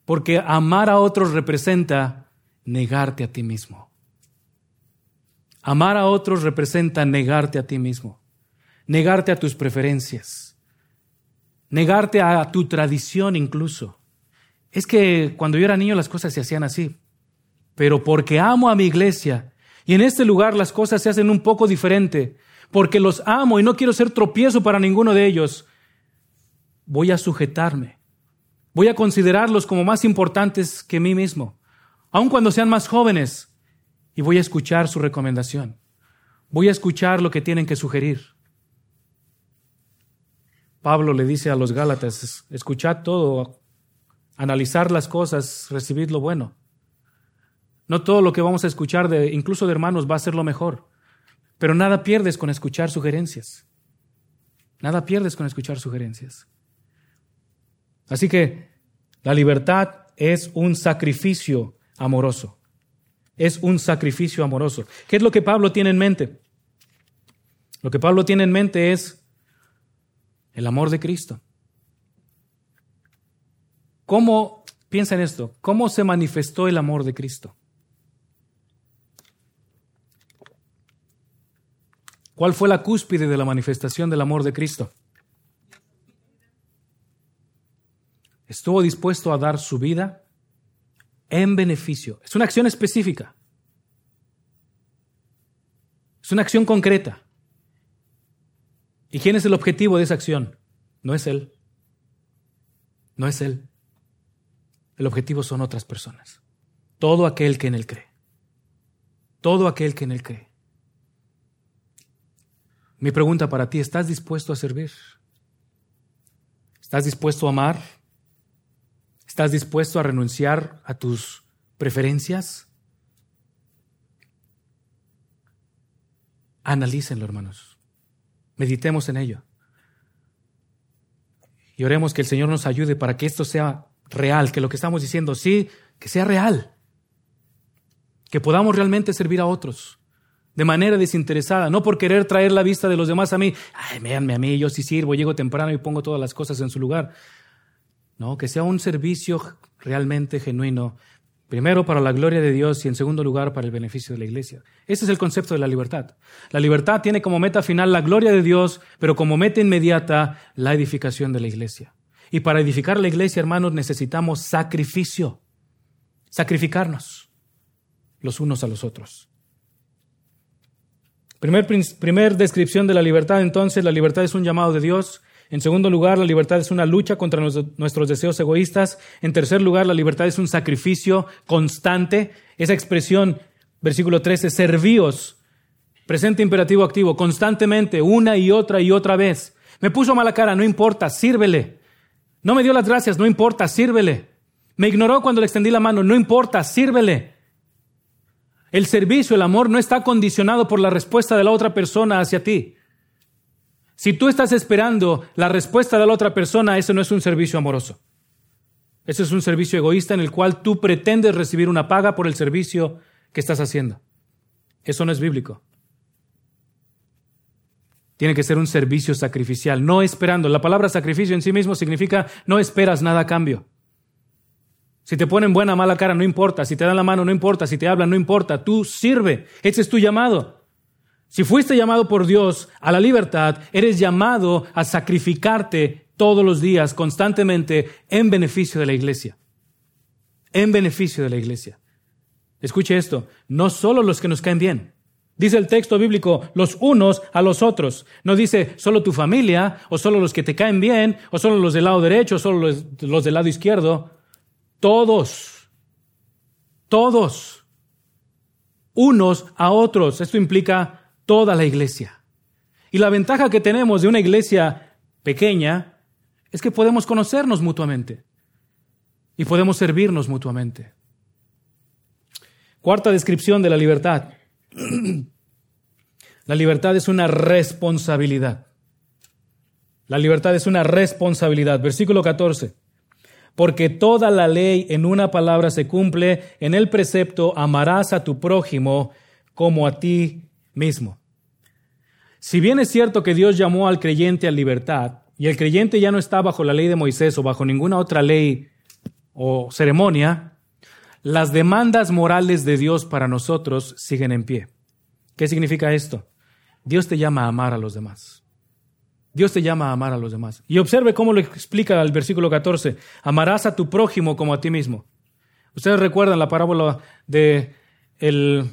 porque amar a otros representa negarte a ti mismo. Amar a otros representa negarte a ti mismo, negarte a tus preferencias, negarte a tu tradición incluso. Es que cuando yo era niño las cosas se hacían así, pero porque amo a mi iglesia y en este lugar las cosas se hacen un poco diferente, porque los amo y no quiero ser tropiezo para ninguno de ellos, voy a sujetarme, voy a considerarlos como más importantes que mí mismo, aun cuando sean más jóvenes y voy a escuchar su recomendación. Voy a escuchar lo que tienen que sugerir. Pablo le dice a los Gálatas, escuchad todo, analizar las cosas, recibid lo bueno. No todo lo que vamos a escuchar, incluso de hermanos, va a ser lo mejor, pero nada pierdes con escuchar sugerencias. Nada pierdes con escuchar sugerencias. Así que la libertad es un sacrificio amoroso es un sacrificio amoroso. ¿Qué es lo que Pablo tiene en mente? Lo que Pablo tiene en mente es el amor de Cristo. ¿Cómo, piensa en esto, cómo se manifestó el amor de Cristo? ¿Cuál fue la cúspide de la manifestación del amor de Cristo? Estuvo dispuesto a dar su vida en beneficio. Es una acción específica. Es una acción concreta. ¿Y quién es el objetivo de esa acción? No es Él. No es Él. El objetivo son otras personas. Todo aquel que en Él cree. Todo aquel que en Él cree. Mi pregunta para ti, ¿estás dispuesto a servir? ¿Estás dispuesto a amar? ¿Estás dispuesto a renunciar a tus preferencias? Analícenlo, hermanos. Meditemos en ello. Y oremos que el Señor nos ayude para que esto sea real, que lo que estamos diciendo sí, que sea real. Que podamos realmente servir a otros de manera desinteresada, no por querer traer la vista de los demás a mí. Ay, véanme a mí, yo sí sirvo, llego temprano y pongo todas las cosas en su lugar. No, que sea un servicio realmente genuino, primero para la gloria de Dios y en segundo lugar para el beneficio de la iglesia. Ese es el concepto de la libertad. La libertad tiene como meta final la gloria de Dios, pero como meta inmediata la edificación de la iglesia. Y para edificar la iglesia, hermanos, necesitamos sacrificio, sacrificarnos los unos a los otros. Primer, descripción de la libertad, entonces, la libertad es un llamado de Dios. En segundo lugar, la libertad es una lucha contra nuestros deseos egoístas. En tercer lugar, la libertad es un sacrificio constante. Esa expresión, versículo 13, servíos, presente imperativo activo, constantemente, una y otra y otra vez. Me puso mala cara, no importa, sírvele. No me dio las gracias, no importa, sírvele. Me ignoró cuando le extendí la mano, no importa, sírvele. El servicio, el amor no está condicionado por la respuesta de la otra persona hacia ti. Si tú estás esperando la respuesta de la otra persona, eso no es un servicio amoroso. Eso es un servicio egoísta en el cual tú pretendes recibir una paga por el servicio que estás haciendo. Eso no es bíblico. Tiene que ser un servicio sacrificial, no esperando. La palabra sacrificio en sí mismo significa no esperas nada a cambio. Si te ponen buena mala cara, no importa. Si te dan la mano, no importa. Si te hablan, no importa. Tú sirve. Ese es tu llamado. Si fuiste llamado por Dios a la libertad, eres llamado a sacrificarte todos los días, constantemente, en beneficio de la iglesia. En beneficio de la iglesia. Escuche esto. No solo los que nos caen bien. Dice el texto bíblico, los unos a los otros. No dice solo tu familia, o solo los que te caen bien, o solo los del lado derecho, o solo los, los del lado izquierdo. Todos, todos, unos a otros. Esto implica toda la iglesia. Y la ventaja que tenemos de una iglesia pequeña es que podemos conocernos mutuamente y podemos servirnos mutuamente. Cuarta descripción de la libertad. La libertad es una responsabilidad. La libertad es una responsabilidad. Versículo 14 porque toda la ley en una palabra se cumple en el precepto amarás a tu prójimo como a ti mismo. Si bien es cierto que Dios llamó al creyente a libertad, y el creyente ya no está bajo la ley de Moisés o bajo ninguna otra ley o ceremonia, las demandas morales de Dios para nosotros siguen en pie. ¿Qué significa esto? Dios te llama a amar a los demás. Dios te llama a amar a los demás. Y observe cómo lo explica el versículo 14. Amarás a tu prójimo como a ti mismo. Ustedes recuerdan la parábola de el,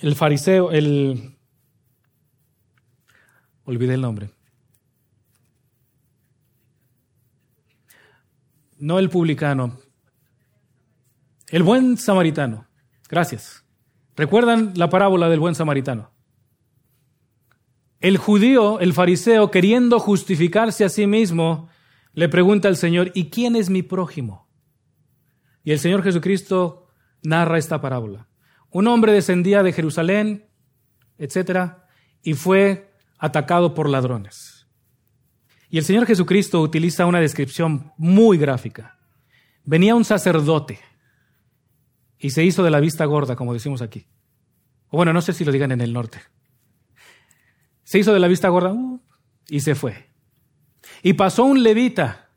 el fariseo, el... Olvidé el nombre. No el publicano. El buen samaritano. Gracias. ¿Recuerdan la parábola del buen samaritano? El judío, el fariseo, queriendo justificarse a sí mismo, le pregunta al Señor, ¿y quién es mi prójimo? Y el Señor Jesucristo narra esta parábola. Un hombre descendía de Jerusalén, etcétera, y fue atacado por ladrones. Y el Señor Jesucristo utiliza una descripción muy gráfica. Venía un sacerdote y se hizo de la vista gorda, como decimos aquí. O bueno, no sé si lo digan en el norte. Se hizo de la vista gorda uh, y se fue. Y pasó un levita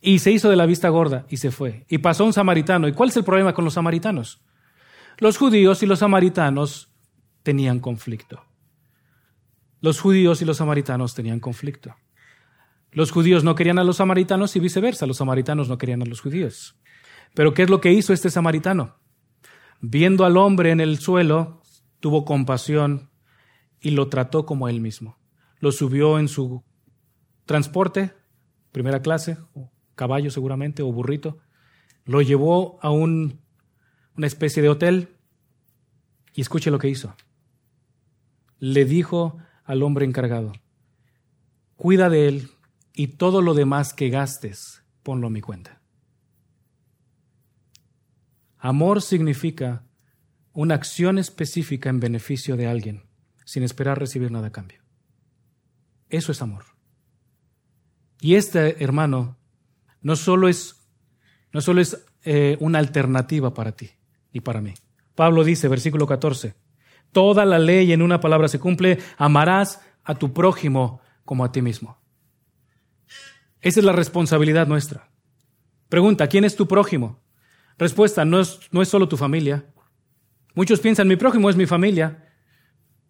y se hizo de la vista gorda y se fue. Y pasó un samaritano. ¿Y cuál es el problema con los samaritanos? Los judíos y los samaritanos tenían conflicto. Los judíos y los samaritanos tenían conflicto. Los judíos no querían a los samaritanos y viceversa. Los samaritanos no querían a los judíos. Pero ¿qué es lo que hizo este samaritano? Viendo al hombre en el suelo, tuvo compasión y lo trató como él mismo. Lo subió en su transporte, primera clase, caballo seguramente, o burrito. Lo llevó a un, una especie de hotel y escuche lo que hizo. Le dijo al hombre encargado, cuida de él y todo lo demás que gastes, ponlo a mi cuenta. Amor significa una acción específica en beneficio de alguien sin esperar recibir nada a cambio. Eso es amor. Y este, hermano, no solo es, no solo es eh, una alternativa para ti y para mí. Pablo dice, versículo 14, toda la ley en una palabra se cumple, amarás a tu prójimo como a ti mismo. Esa es la responsabilidad nuestra. Pregunta, ¿quién es tu prójimo? Respuesta, no es, no es solo tu familia. Muchos piensan, mi prójimo es mi familia.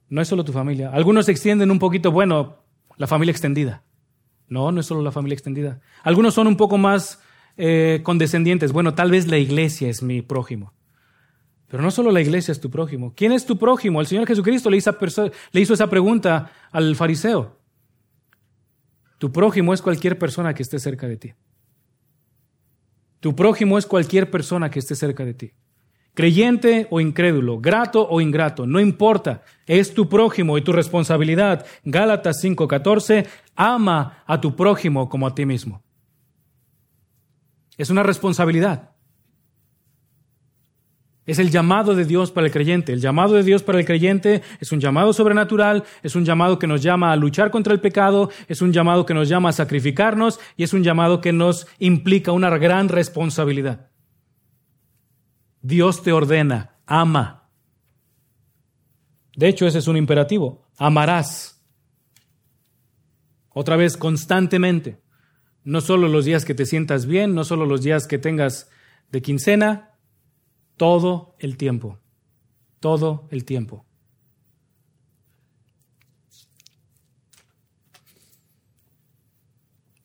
No es solo tu familia. Algunos extienden un poquito, bueno, la familia extendida. No, no es solo la familia extendida. Algunos son un poco más eh, condescendientes. Bueno, tal vez la iglesia es mi prójimo. Pero no solo la iglesia es tu prójimo. ¿Quién es tu prójimo? El Señor Jesucristo le hizo, le hizo esa pregunta al fariseo. Tu prójimo es cualquier persona que esté cerca de ti. Tu prójimo es cualquier persona que esté cerca de ti. Creyente o incrédulo, grato o ingrato, no importa, es tu prójimo y tu responsabilidad. Gálatas 5:14, ama a tu prójimo como a ti mismo. Es una responsabilidad. Es el llamado de Dios para el creyente. El llamado de Dios para el creyente es un llamado sobrenatural, es un llamado que nos llama a luchar contra el pecado, es un llamado que nos llama a sacrificarnos y es un llamado que nos implica una gran responsabilidad. Dios te ordena, ama. De hecho, ese es un imperativo. Amarás. Otra vez, constantemente. No solo los días que te sientas bien, no solo los días que tengas de quincena, todo el tiempo, todo el tiempo.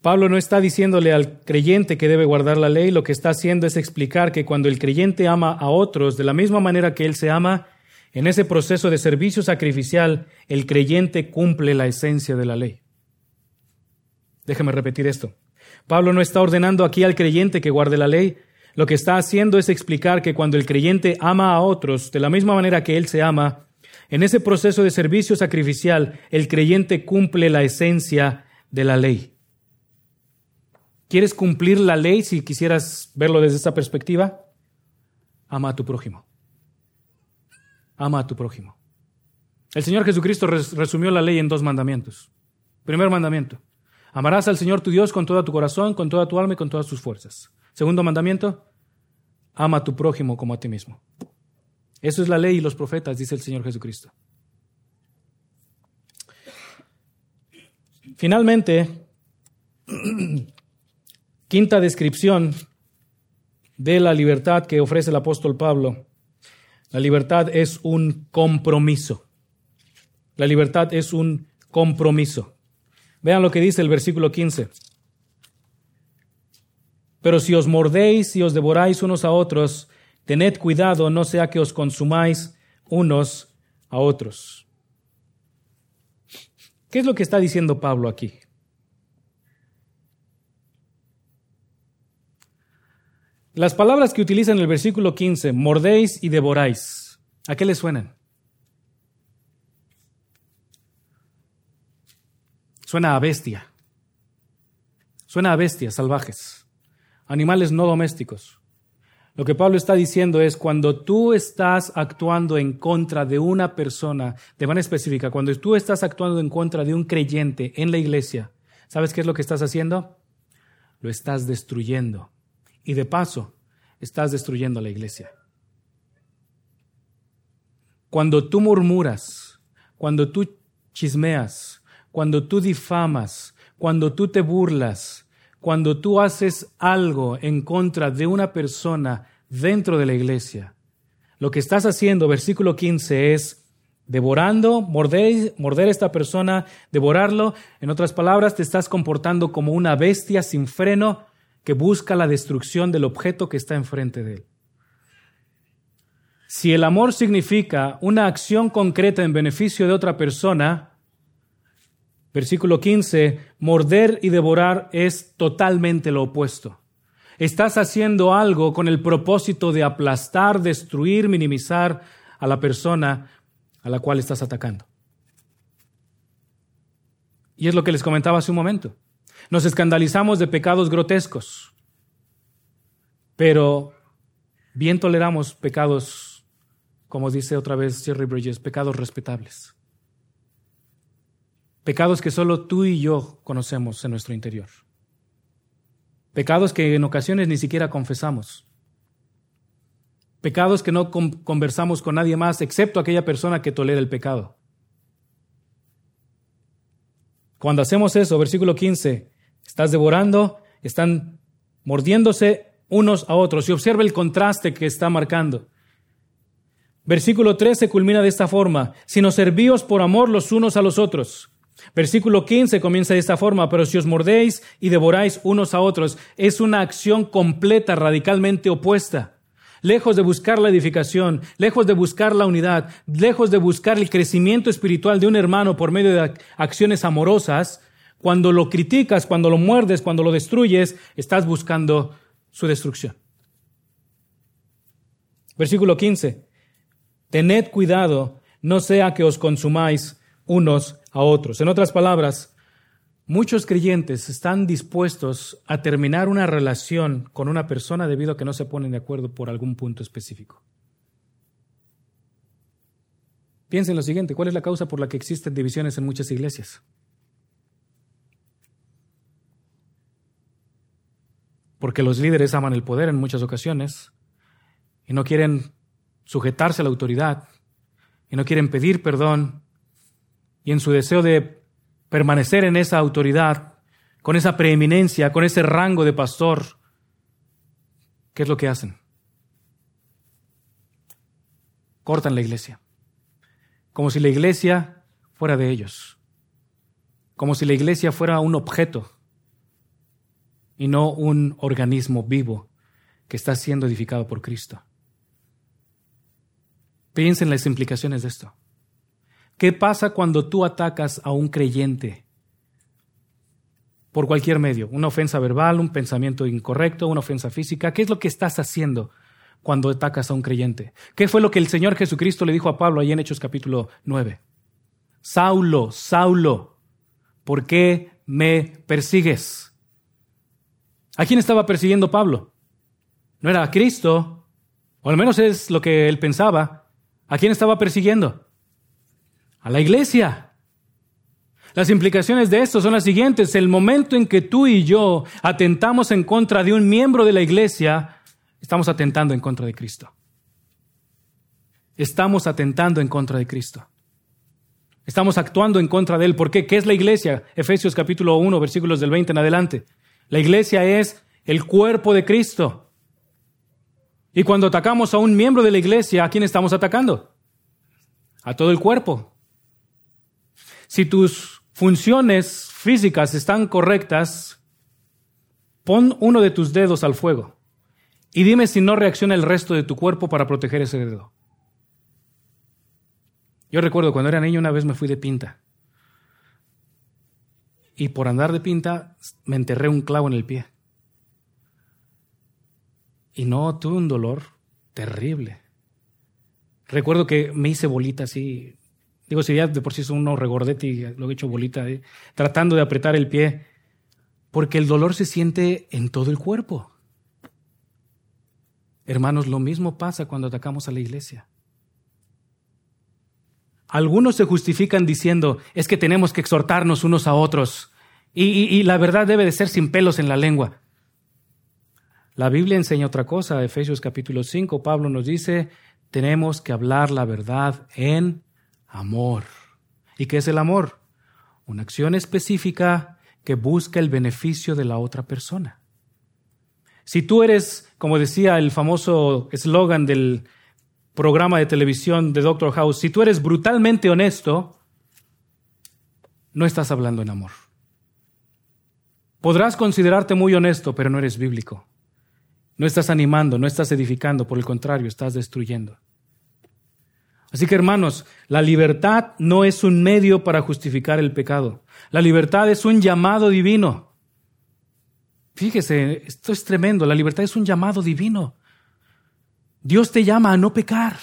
Pablo no está diciéndole al creyente que debe guardar la ley, lo que está haciendo es explicar que cuando el creyente ama a otros de la misma manera que él se ama, en ese proceso de servicio sacrificial, el creyente cumple la esencia de la ley. Déjeme repetir esto. Pablo no está ordenando aquí al creyente que guarde la ley, lo que está haciendo es explicar que cuando el creyente ama a otros de la misma manera que él se ama, en ese proceso de servicio sacrificial, el creyente cumple la esencia de la ley. ¿Quieres cumplir la ley si quisieras verlo desde esta perspectiva? Ama a tu prójimo. Ama a tu prójimo. El Señor Jesucristo resumió la ley en dos mandamientos. Primer mandamiento. Amarás al Señor tu Dios con todo tu corazón, con toda tu alma y con todas tus fuerzas. Segundo mandamiento, ama a tu prójimo como a ti mismo. Eso es la ley y los profetas, dice el Señor Jesucristo. Finalmente, quinta descripción de la libertad que ofrece el apóstol Pablo. La libertad es un compromiso. La libertad es un compromiso. Vean lo que dice el versículo 15. Pero si os mordéis y os devoráis unos a otros, tened cuidado, no sea que os consumáis unos a otros. ¿Qué es lo que está diciendo Pablo aquí? Las palabras que utiliza en el versículo 15, mordéis y devoráis, ¿a qué le suenan? Suena a bestia. Suena a bestias salvajes animales no domésticos. Lo que Pablo está diciendo es cuando tú estás actuando en contra de una persona de manera específica, cuando tú estás actuando en contra de un creyente en la iglesia, ¿sabes qué es lo que estás haciendo? Lo estás destruyendo. Y de paso, estás destruyendo la iglesia. Cuando tú murmuras, cuando tú chismeas, cuando tú difamas, cuando tú te burlas, cuando tú haces algo en contra de una persona dentro de la iglesia, lo que estás haciendo, versículo 15, es devorando, morder, a esta persona, devorarlo. En otras palabras, te estás comportando como una bestia sin freno que busca la destrucción del objeto que está enfrente de él. Si el amor significa una acción concreta en beneficio de otra persona, Versículo 15, morder y devorar es totalmente lo opuesto. Estás haciendo algo con el propósito de aplastar, destruir, minimizar a la persona a la cual estás atacando. Y es lo que les comentaba hace un momento. Nos escandalizamos de pecados grotescos, pero bien toleramos pecados como dice otra vez Jerry Bridges, pecados respetables. Pecados que solo tú y yo conocemos en nuestro interior. Pecados que en ocasiones ni siquiera confesamos. Pecados que no conversamos con nadie más excepto aquella persona que tolera el pecado. Cuando hacemos eso, versículo 15, estás devorando, están mordiéndose unos a otros. Y observa el contraste que está marcando. Versículo 13 culmina de esta forma, sino servíos por amor los unos a los otros. Versículo 15 comienza de esta forma, pero si os mordéis y devoráis unos a otros, es una acción completa, radicalmente opuesta. Lejos de buscar la edificación, lejos de buscar la unidad, lejos de buscar el crecimiento espiritual de un hermano por medio de acciones amorosas, cuando lo criticas, cuando lo muerdes, cuando lo destruyes, estás buscando su destrucción. Versículo 15. Tened cuidado, no sea que os consumáis unos a otros. En otras palabras, muchos creyentes están dispuestos a terminar una relación con una persona debido a que no se ponen de acuerdo por algún punto específico. Piensen lo siguiente, ¿cuál es la causa por la que existen divisiones en muchas iglesias? Porque los líderes aman el poder en muchas ocasiones y no quieren sujetarse a la autoridad y no quieren pedir perdón y en su deseo de permanecer en esa autoridad, con esa preeminencia, con ese rango de pastor, ¿qué es lo que hacen? Cortan la iglesia, como si la iglesia fuera de ellos, como si la iglesia fuera un objeto y no un organismo vivo que está siendo edificado por Cristo. Piensen en las implicaciones de esto. ¿Qué pasa cuando tú atacas a un creyente? Por cualquier medio, una ofensa verbal, un pensamiento incorrecto, una ofensa física. ¿Qué es lo que estás haciendo cuando atacas a un creyente? ¿Qué fue lo que el Señor Jesucristo le dijo a Pablo ahí en Hechos capítulo 9? Saulo, Saulo, ¿por qué me persigues? ¿A quién estaba persiguiendo Pablo? No era a Cristo, o al menos es lo que él pensaba. ¿A quién estaba persiguiendo? A la iglesia. Las implicaciones de esto son las siguientes. El momento en que tú y yo atentamos en contra de un miembro de la iglesia, estamos atentando en contra de Cristo. Estamos atentando en contra de Cristo. Estamos actuando en contra de Él. ¿Por qué? ¿Qué es la iglesia? Efesios capítulo 1, versículos del 20 en adelante. La iglesia es el cuerpo de Cristo. Y cuando atacamos a un miembro de la iglesia, ¿a quién estamos atacando? A todo el cuerpo. Si tus funciones físicas están correctas, pon uno de tus dedos al fuego y dime si no reacciona el resto de tu cuerpo para proteger ese dedo. Yo recuerdo cuando era niño una vez me fui de pinta. Y por andar de pinta me enterré un clavo en el pie. Y no, tuve un dolor terrible. Recuerdo que me hice bolita así. Digo, si ya de por sí es uno regordete y lo he hecho bolita, ¿eh? tratando de apretar el pie. Porque el dolor se siente en todo el cuerpo. Hermanos, lo mismo pasa cuando atacamos a la iglesia. Algunos se justifican diciendo, es que tenemos que exhortarnos unos a otros. Y, la verdad debe de ser sin pelos en la lengua. La Biblia enseña otra cosa. Efesios capítulo 5, Pablo nos dice, tenemos que hablar la verdad en amor. ¿Y qué es el amor? Una acción específica que busca el beneficio de la otra persona. Si tú eres, como decía el famoso eslogan del programa de televisión de Doctor House, si tú eres brutalmente honesto, no estás hablando en amor. Podrás considerarte muy honesto, pero no eres bíblico. No estás animando, no estás edificando, por el contrario, estás destruyendo. Así que hermanos, la libertad no es un medio para justificar el pecado. La libertad es un llamado divino. Fíjese, esto es tremendo. La libertad es un llamado divino. Dios te llama a no pecar.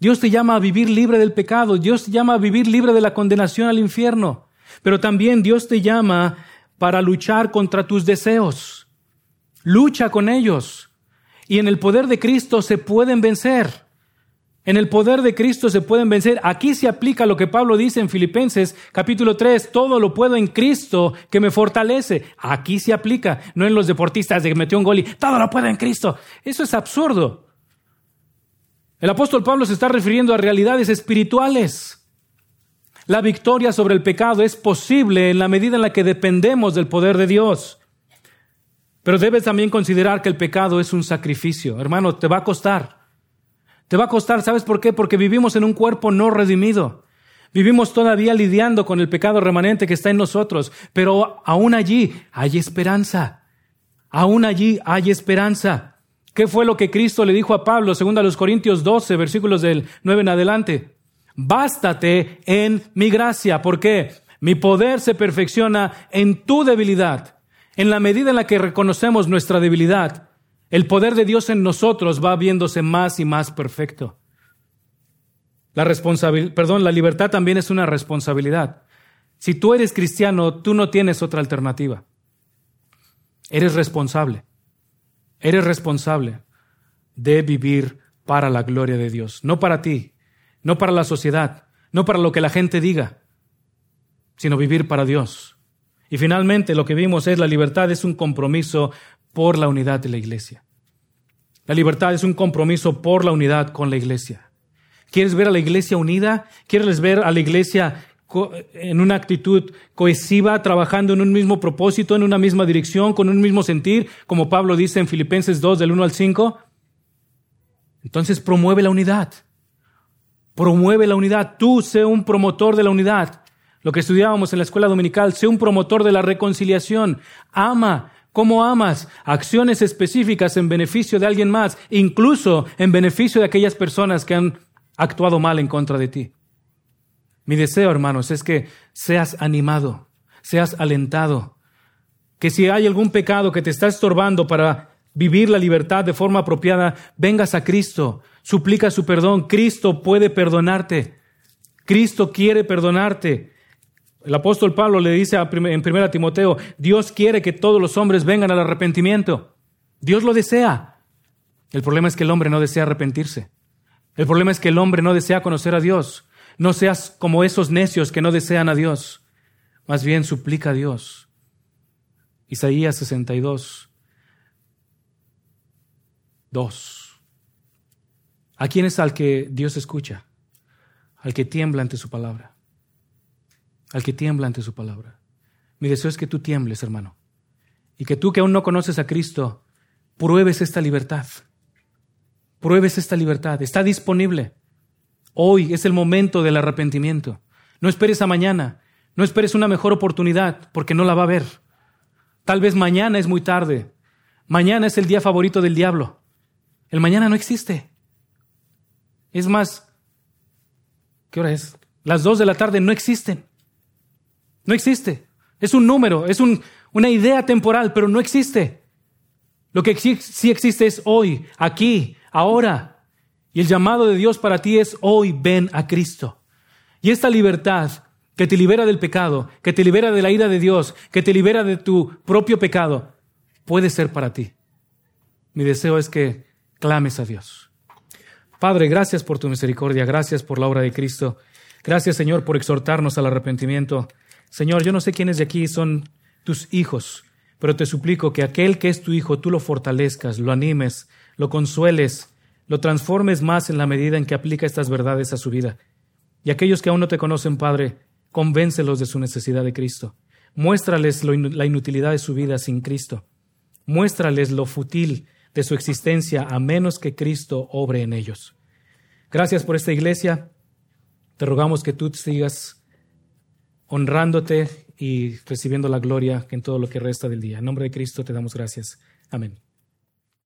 Dios te llama a vivir libre del pecado. Dios te llama a vivir libre de la condenación al infierno. Pero también Dios te llama para luchar contra tus deseos. Lucha con ellos. Y en el poder de Cristo se pueden vencer. En el poder de Cristo se pueden vencer. Aquí se aplica lo que Pablo dice en Filipenses capítulo 3, todo lo puedo en Cristo que me fortalece. Aquí se aplica, no en los deportistas de que metió un gol y todo lo puedo en Cristo. Eso es absurdo. El apóstol Pablo se está refiriendo a realidades espirituales. La victoria sobre el pecado es posible en la medida en la que dependemos del poder de Dios. Pero debes también considerar que el pecado es un sacrificio. Hermano, te va a costar. Te va a costar, ¿sabes por qué? Porque vivimos en un cuerpo no redimido. Vivimos todavía lidiando con el pecado remanente que está en nosotros, pero aún allí hay esperanza. Aún allí hay esperanza. ¿Qué fue lo que Cristo le dijo a Pablo, según a los Corintios 12, versículos del 9 en adelante? Bástate en mi gracia. ¿Por qué? Mi poder se perfecciona en tu debilidad. En la medida en la que reconocemos nuestra debilidad, el poder de Dios en nosotros va viéndose más y más perfecto. La responsabilidad, perdón, la libertad también es una responsabilidad. Si tú eres cristiano, tú no tienes otra alternativa. Eres responsable. Eres responsable de vivir para la gloria de Dios, no para ti, no para la sociedad, no para lo que la gente diga, sino vivir para Dios. Y finalmente lo que vimos es la libertad es un compromiso por la unidad de la iglesia. La libertad es un compromiso por la unidad con la iglesia. ¿Quieres ver a la iglesia unida? ¿Quieres ver a la iglesia en una actitud cohesiva, trabajando en un mismo propósito, en una misma dirección, con un mismo sentir, como Pablo dice en Filipenses 2 del 1 al 5? Entonces promueve la unidad. Promueve la unidad. Tú sé un promotor de la unidad. Lo que estudiábamos en la escuela dominical, sé un promotor de la reconciliación. Ama, ¿Cómo amas? Acciones específicas en beneficio de alguien más, incluso en beneficio de aquellas personas que han actuado mal en contra de ti. Mi deseo, hermanos, es que seas animado, seas alentado, que si hay algún pecado que te está estorbando para vivir la libertad de forma apropiada, vengas a Cristo, suplica su perdón. Cristo puede perdonarte. Cristo quiere perdonarte. El apóstol Pablo le dice en 1 Timoteo, Dios quiere que todos los hombres vengan al arrepentimiento. Dios lo desea. El problema es que el hombre no desea arrepentirse. El problema es que el hombre no desea conocer a Dios. No seas como esos necios que no desean a Dios. Más bien suplica a Dios. Isaías 62, 2. ¿A quién es al que Dios escucha? Al que tiembla ante su palabra al que tiembla ante su palabra. Mi deseo es que tú tiembles, hermano, y que tú que aún no conoces a Cristo, pruebes esta libertad. Pruebes esta libertad. Está disponible. Hoy es el momento del arrepentimiento. No esperes a mañana. No esperes una mejor oportunidad, porque no la va a haber. Tal vez mañana es muy tarde. Mañana es el día favorito del diablo. El mañana no existe. Es más, ¿qué hora es? Las dos de la tarde no existen. No existe. Es un número, es una idea temporal, pero no existe. Lo que sí existe es hoy, aquí, ahora. Y el llamado de Dios para ti es hoy, ven a Cristo. Y esta libertad que te libera del pecado, que te libera de la ira de Dios, que te libera de tu propio pecado, puede ser para ti. Mi deseo es que clames a Dios. Padre, gracias por tu misericordia, gracias por la obra de Cristo. Gracias, Señor, por exhortarnos al arrepentimiento. Señor, yo no sé quiénes de aquí son tus hijos, pero te suplico que aquel que es tu hijo tú lo fortalezcas, lo animes, lo consueles, lo transformes más en la medida en que aplica estas verdades a su vida. Y aquellos que aún no te conocen, Padre, convéncelos de su necesidad de Cristo. Muéstrales la inutilidad de su vida sin Cristo. Muéstrales lo fútil de su existencia a menos que Cristo obre en ellos. Gracias por esta iglesia. Te rogamos que tú sigas honrándote y recibiendo la gloria en todo lo que resta del día. En nombre de Cristo te damos gracias. Amén.